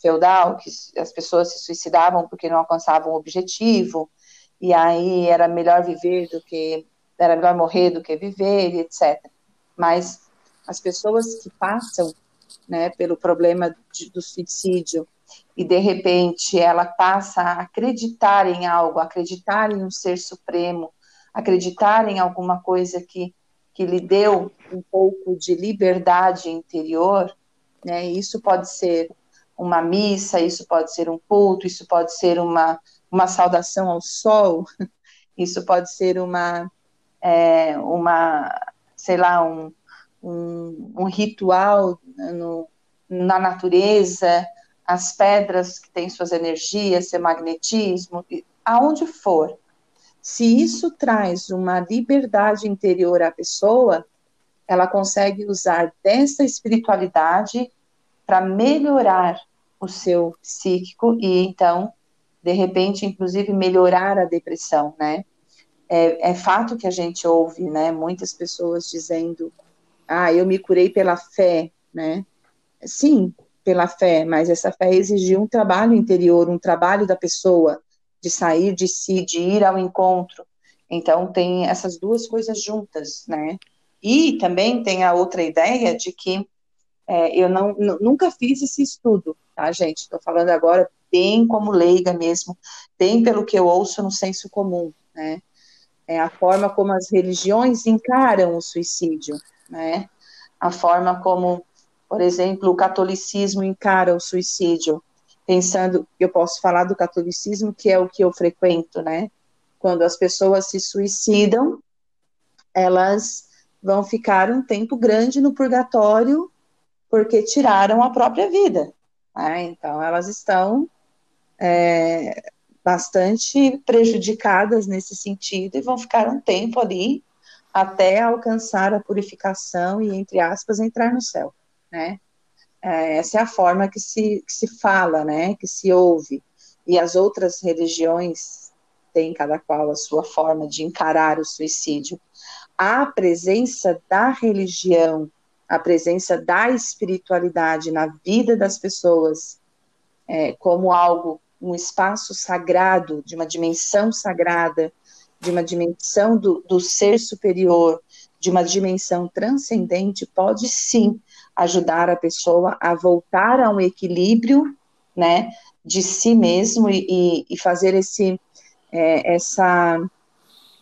S4: feudal, que as pessoas se suicidavam porque não alcançavam o objetivo, e aí era melhor viver do que era melhor morrer do que viver, etc. Mas as pessoas que passam, né, pelo problema de, do suicídio e de repente ela passa a acreditar em algo, acreditar em um ser supremo, acreditar em alguma coisa que que lhe deu um pouco de liberdade interior, né? Isso pode ser uma missa, isso pode ser um culto, isso pode ser uma, uma saudação ao sol, isso pode ser uma, é, uma sei lá, um, um, um ritual no, na natureza, as pedras que têm suas energias, seu magnetismo, aonde for. Se isso traz uma liberdade interior à pessoa, ela consegue usar dessa espiritualidade para melhorar o seu psíquico e então, de repente, inclusive melhorar a depressão, né? É, é fato que a gente ouve, né? Muitas pessoas dizendo, ah, eu me curei pela fé, né? Sim, pela fé, mas essa fé exigiu um trabalho interior, um trabalho da pessoa, de sair de si, de ir ao encontro. Então, tem essas duas coisas juntas, né? E também tem a outra ideia de que é, eu não, nunca fiz esse estudo, tá, gente? Estou falando agora bem como leiga mesmo, bem pelo que eu ouço no senso comum, né? É a forma como as religiões encaram o suicídio, né? A forma como, por exemplo, o catolicismo encara o suicídio, pensando, eu posso falar do catolicismo, que é o que eu frequento, né? Quando as pessoas se suicidam, elas vão ficar um tempo grande no purgatório porque tiraram a própria vida. Né? Então, elas estão é, bastante prejudicadas nesse sentido e vão ficar um tempo ali até alcançar a purificação e, entre aspas, entrar no céu, né? É, essa é a forma que se, que se fala, né, que se ouve. E as outras religiões têm cada qual a sua forma de encarar o suicídio. A presença da religião, a presença da espiritualidade na vida das pessoas, é, como algo, um espaço sagrado, de uma dimensão sagrada, de uma dimensão do, do ser superior, de uma dimensão transcendente, pode sim ajudar a pessoa a voltar a um equilíbrio, né, de si mesmo e, e fazer esse, é, essa,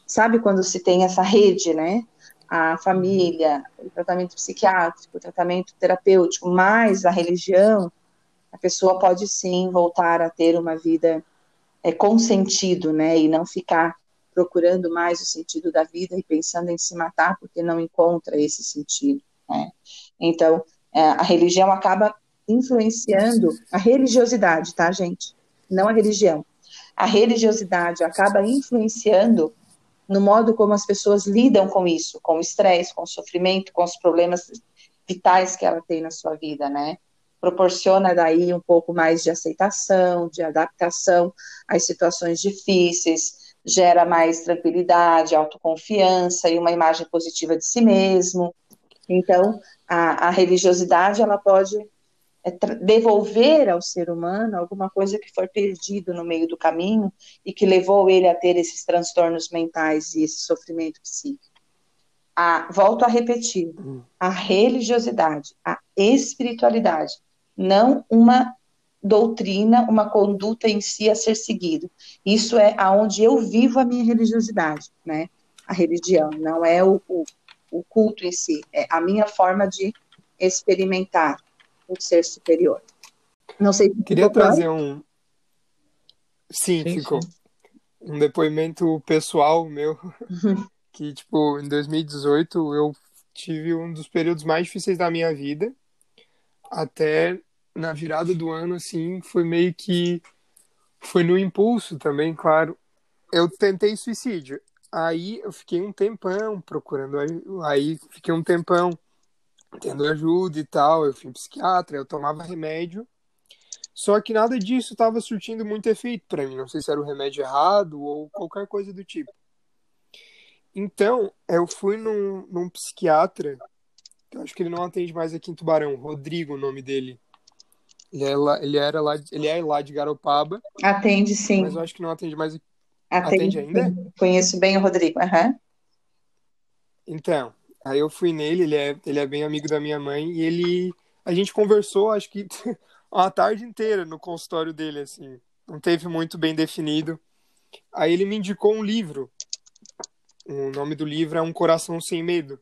S4: sabe quando se tem essa rede, né, a família, o tratamento psiquiátrico, o tratamento terapêutico, mais a religião, a pessoa pode sim voltar a ter uma vida é, com sentido, né, e não ficar procurando mais o sentido da vida e pensando em se matar porque não encontra esse sentido. Né? Então, é, a religião acaba influenciando a religiosidade, tá, gente? Não a religião. A religiosidade acaba influenciando no modo como as pessoas lidam com isso, com o estresse, com o sofrimento, com os problemas vitais que ela tem na sua vida, né? Proporciona daí um pouco mais de aceitação, de adaptação às situações difíceis, gera mais tranquilidade, autoconfiança e uma imagem positiva de si mesmo. Então, a, a religiosidade ela pode é, devolver ao ser humano alguma coisa que foi perdido no meio do caminho e que levou ele a ter esses transtornos mentais e esse sofrimento psíquico. A, volto a repetir, hum. a religiosidade, a espiritualidade, não uma doutrina, uma conduta em si a ser seguido. Isso é aonde eu vivo a minha religiosidade, né? A religião, não é o, o, o culto em si, é a minha forma de experimentar o ser superior. Não sei se
S1: Queria trazer um. Sim, sim ficou. Sim. Um depoimento pessoal meu. Uhum. Que, tipo, em 2018 eu tive um dos períodos mais difíceis da minha vida. Até na virada do ano, assim, foi meio que. Foi no impulso também, claro. Eu tentei suicídio. Aí eu fiquei um tempão procurando. Aí fiquei um tempão tendo ajuda e tal. Eu fui psiquiatra, eu tomava remédio. Só que nada disso estava surtindo muito efeito para mim. Não sei se era o remédio errado ou qualquer coisa do tipo. Então, eu fui num, num psiquiatra, que eu acho que ele não atende mais aqui em Tubarão, Rodrigo, o nome dele. Ele, é lá, ele, era lá, ele é lá de Garopaba.
S4: Atende, sim.
S1: Mas eu acho que não atende mais.
S4: Atende, atende ainda? Conheço bem o Rodrigo. Uhum.
S1: Então, Aí eu fui nele, ele é, ele é bem amigo da minha mãe, e ele. A gente conversou, acho que uma tarde inteira no consultório dele, assim. Não teve muito bem definido. Aí ele me indicou um livro. O nome do livro é Um Coração Sem Medo.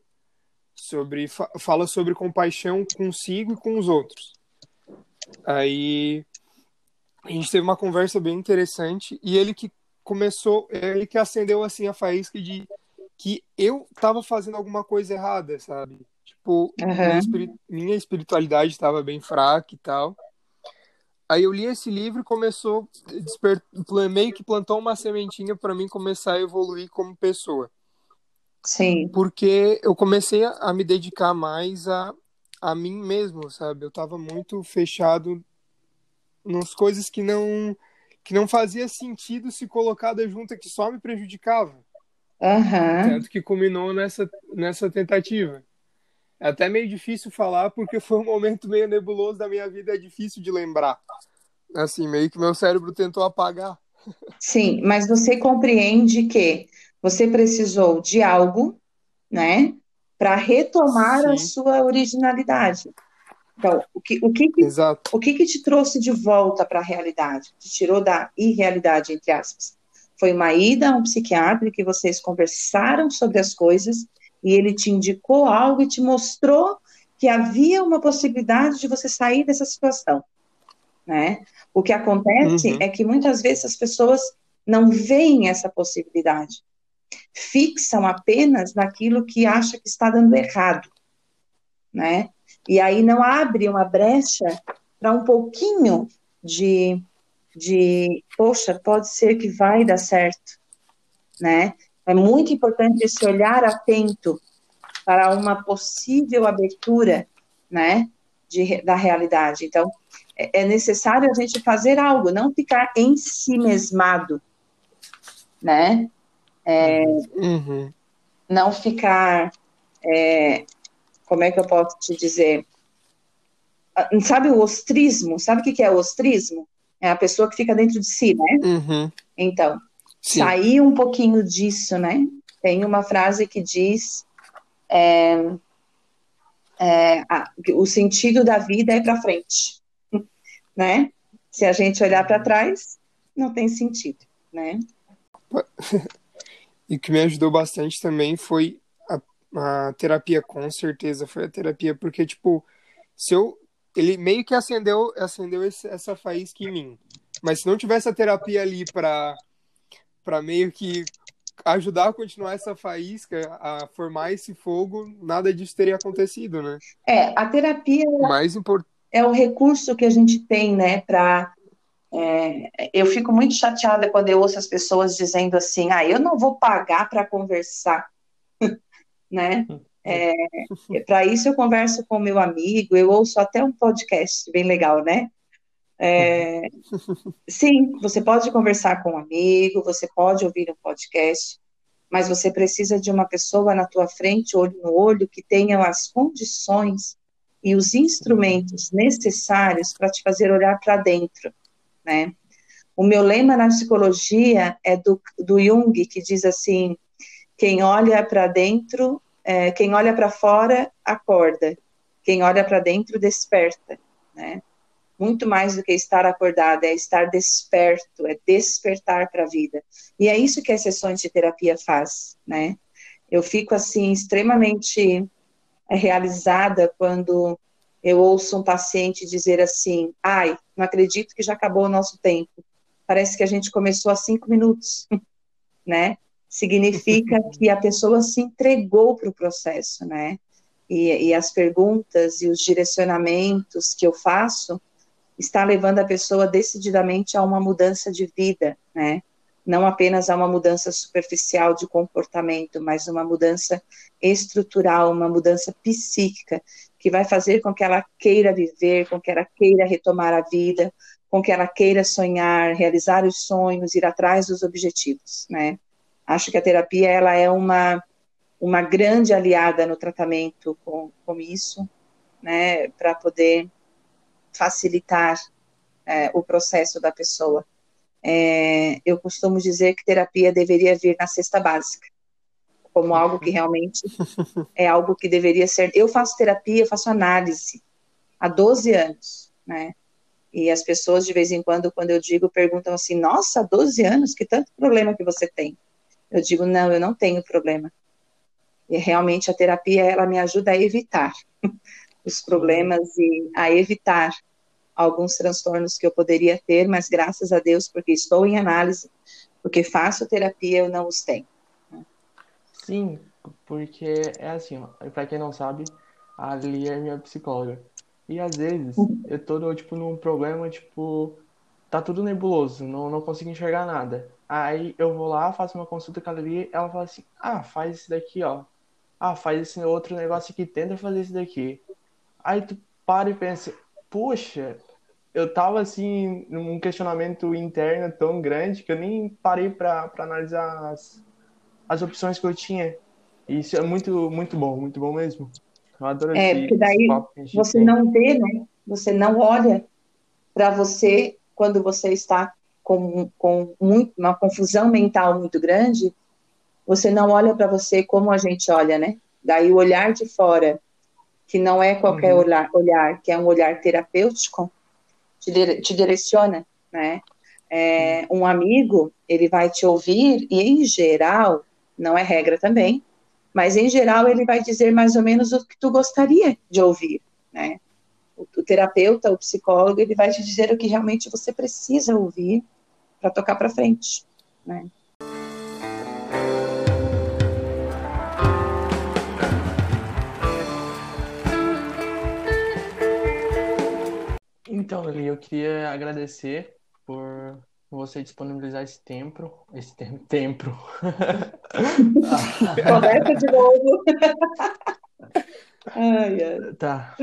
S1: Sobre, fala sobre compaixão consigo e com os outros. Aí a gente teve uma conversa bem interessante e ele que começou, ele que acendeu assim a faísca de que eu tava fazendo alguma coisa errada, sabe? Tipo, uhum. minha, espirit minha espiritualidade estava bem fraca e tal. Aí eu li esse livro e começou, meio que plantou uma sementinha para mim começar a evoluir como pessoa.
S4: Sim.
S1: Porque eu comecei a me dedicar mais a, a mim mesmo, sabe? Eu tava muito fechado nas coisas que não que não fazia sentido se colocada junto, que só me prejudicava.
S4: Uhum.
S1: Tanto que culminou nessa, nessa tentativa. É até meio difícil falar porque foi um momento meio nebuloso da minha vida, é difícil de lembrar. Assim, meio que meu cérebro tentou apagar.
S4: Sim, mas você compreende que você precisou de algo, né, para retomar Sim. a sua originalidade. Então, o que, o que, que o que, que te trouxe de volta para a realidade? Te tirou da irrealidade, entre aspas? Foi uma ida a um psiquiatra que vocês conversaram sobre as coisas e ele te indicou algo e te mostrou que havia uma possibilidade de você sair dessa situação, né? O que acontece uhum. é que muitas vezes as pessoas não veem essa possibilidade, fixam apenas naquilo que acha que está dando errado, né? E aí não abre uma brecha para um pouquinho de de, poxa, pode ser que vai dar certo, né? É muito importante esse olhar atento para uma possível abertura, né, de, da realidade. Então, é, é necessário a gente fazer algo, não ficar em si mesmado, né? É,
S1: uhum.
S4: Não ficar, é, como é que eu posso te dizer? Ah, sabe o ostrismo? Sabe o que é o ostrismo? É a pessoa que fica dentro de si, né?
S1: Uhum.
S4: Então, Sim. sair um pouquinho disso, né? Tem uma frase que diz é, é, a, o sentido da vida é para frente, né? Se a gente olhar para trás, não tem sentido, né?
S1: E o que me ajudou bastante também foi a, a terapia, com certeza foi a terapia, porque, tipo, se eu ele meio que acendeu, acendeu esse, essa faísca em mim. Mas se não tivesse a terapia ali para para meio que ajudar a continuar essa faísca, a formar esse fogo, nada disso teria acontecido, né?
S4: É, a terapia
S1: mais importante
S4: é o recurso que a gente tem, né, para é, eu fico muito chateada quando eu ouço as pessoas dizendo assim, ah, eu não vou pagar para conversar, né? É, Para isso eu converso com meu amigo, eu ouço até um podcast bem legal, né? É, sim, você pode conversar com um amigo, você pode ouvir um podcast, mas você precisa de uma pessoa na tua frente, olho no olho, que tenha as condições e os instrumentos necessários para te fazer olhar para dentro, né? O meu lema na psicologia é do, do Jung, que diz assim: quem olha para dentro, é, quem olha para fora, acorda, quem olha para dentro, desperta, né? muito mais do que estar acordado, é estar desperto, é despertar para a vida. E é isso que as sessões de terapia faz, né? Eu fico assim extremamente é, realizada quando eu ouço um paciente dizer assim: "Ai, não acredito que já acabou o nosso tempo. Parece que a gente começou há cinco minutos", né? Significa que a pessoa se entregou para o processo, né? E, e as perguntas e os direcionamentos que eu faço está levando a pessoa decididamente a uma mudança de vida, né? Não apenas a uma mudança superficial de comportamento, mas uma mudança estrutural, uma mudança psíquica, que vai fazer com que ela queira viver, com que ela queira retomar a vida, com que ela queira sonhar, realizar os sonhos, ir atrás dos objetivos, né? Acho que a terapia ela é uma uma grande aliada no tratamento com, com isso, né, para poder facilitar é, o processo da pessoa. É, eu costumo dizer que terapia deveria vir na cesta básica, como algo que realmente é algo que deveria ser. Eu faço terapia, faço análise há 12 anos, né? E as pessoas, de vez em quando, quando eu digo, perguntam assim: Nossa, 12 anos, que tanto problema que você tem? Eu digo: Não, eu não tenho problema. E realmente a terapia, ela me ajuda a evitar os problemas e a evitar alguns transtornos que eu poderia ter, mas graças a Deus, porque estou em análise, porque faço terapia, eu não os tenho.
S2: Sim, porque é assim, para quem não sabe, a Ali é minha psicóloga. E às vezes uhum. eu tô tipo num problema, tipo, tá tudo nebuloso, não, não consigo enxergar nada. Aí eu vou lá, faço uma consulta com a Ali, ela fala assim: "Ah, faz esse daqui, ó. Ah, faz esse outro negócio aqui, tenta fazer esse daqui". Aí tu para e pensa: "Poxa, eu tava assim num questionamento interno tão grande que eu nem parei para analisar as, as opções que eu tinha. E isso é muito muito bom, muito bom mesmo.
S4: Eu adoro É, esse, porque daí você tem. não vê, né? Você não olha para você quando você está com, com muito, uma confusão mental muito grande, você não olha para você como a gente olha, né? Daí o olhar de fora, que não é qualquer uhum. olhar, olhar, que é um olhar terapêutico, te, te direciona, né? É, um amigo, ele vai te ouvir e, em geral, não é regra também, mas, em geral, ele vai dizer mais ou menos o que tu gostaria de ouvir, né? O, o terapeuta, o psicólogo, ele vai te dizer o que realmente você precisa ouvir para tocar para frente, né?
S2: Então, Eli, eu queria agradecer por você disponibilizar esse tempo, esse tempo, tempo.
S4: Começa de novo. ai, ai.
S2: Tá.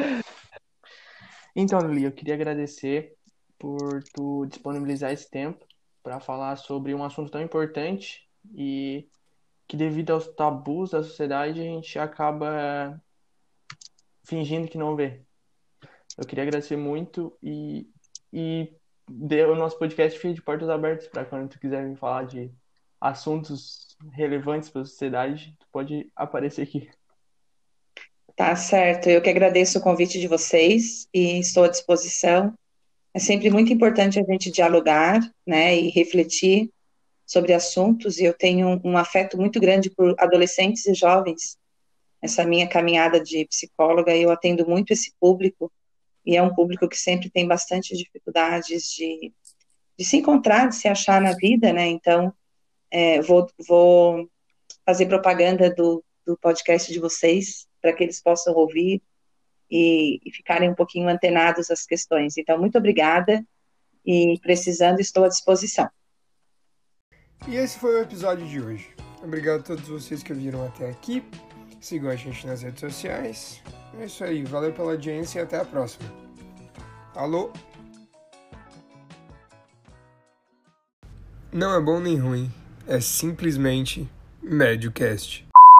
S2: Então, Lili, eu queria agradecer por tu disponibilizar esse tempo para falar sobre um assunto tão importante e que devido aos tabus da sociedade a gente acaba fingindo que não vê. Eu queria agradecer muito e, e o nosso podcast fica de portas abertas para quando tu quiser me falar de assuntos relevantes para a sociedade, tu pode aparecer aqui.
S4: Tá certo. Eu que agradeço o convite de vocês e estou à disposição. É sempre muito importante a gente dialogar, né, e refletir sobre assuntos. E eu tenho um, um afeto muito grande por adolescentes e jovens. Essa minha caminhada de psicóloga, eu atendo muito esse público e é um público que sempre tem bastante dificuldades de, de se encontrar, de se achar na vida, né? Então, é, vou, vou fazer propaganda do, do podcast de vocês para que eles possam ouvir e, e, ficarem um pouquinho antenados às questões. Então, muito obrigada e precisando, estou à disposição.
S1: E esse foi o episódio de hoje. Obrigado a todos vocês que viram até aqui. Sigam a gente nas redes sociais. É isso aí. Valeu pela audiência e até a próxima. Alô? Não é bom nem ruim. É simplesmente MédioCast.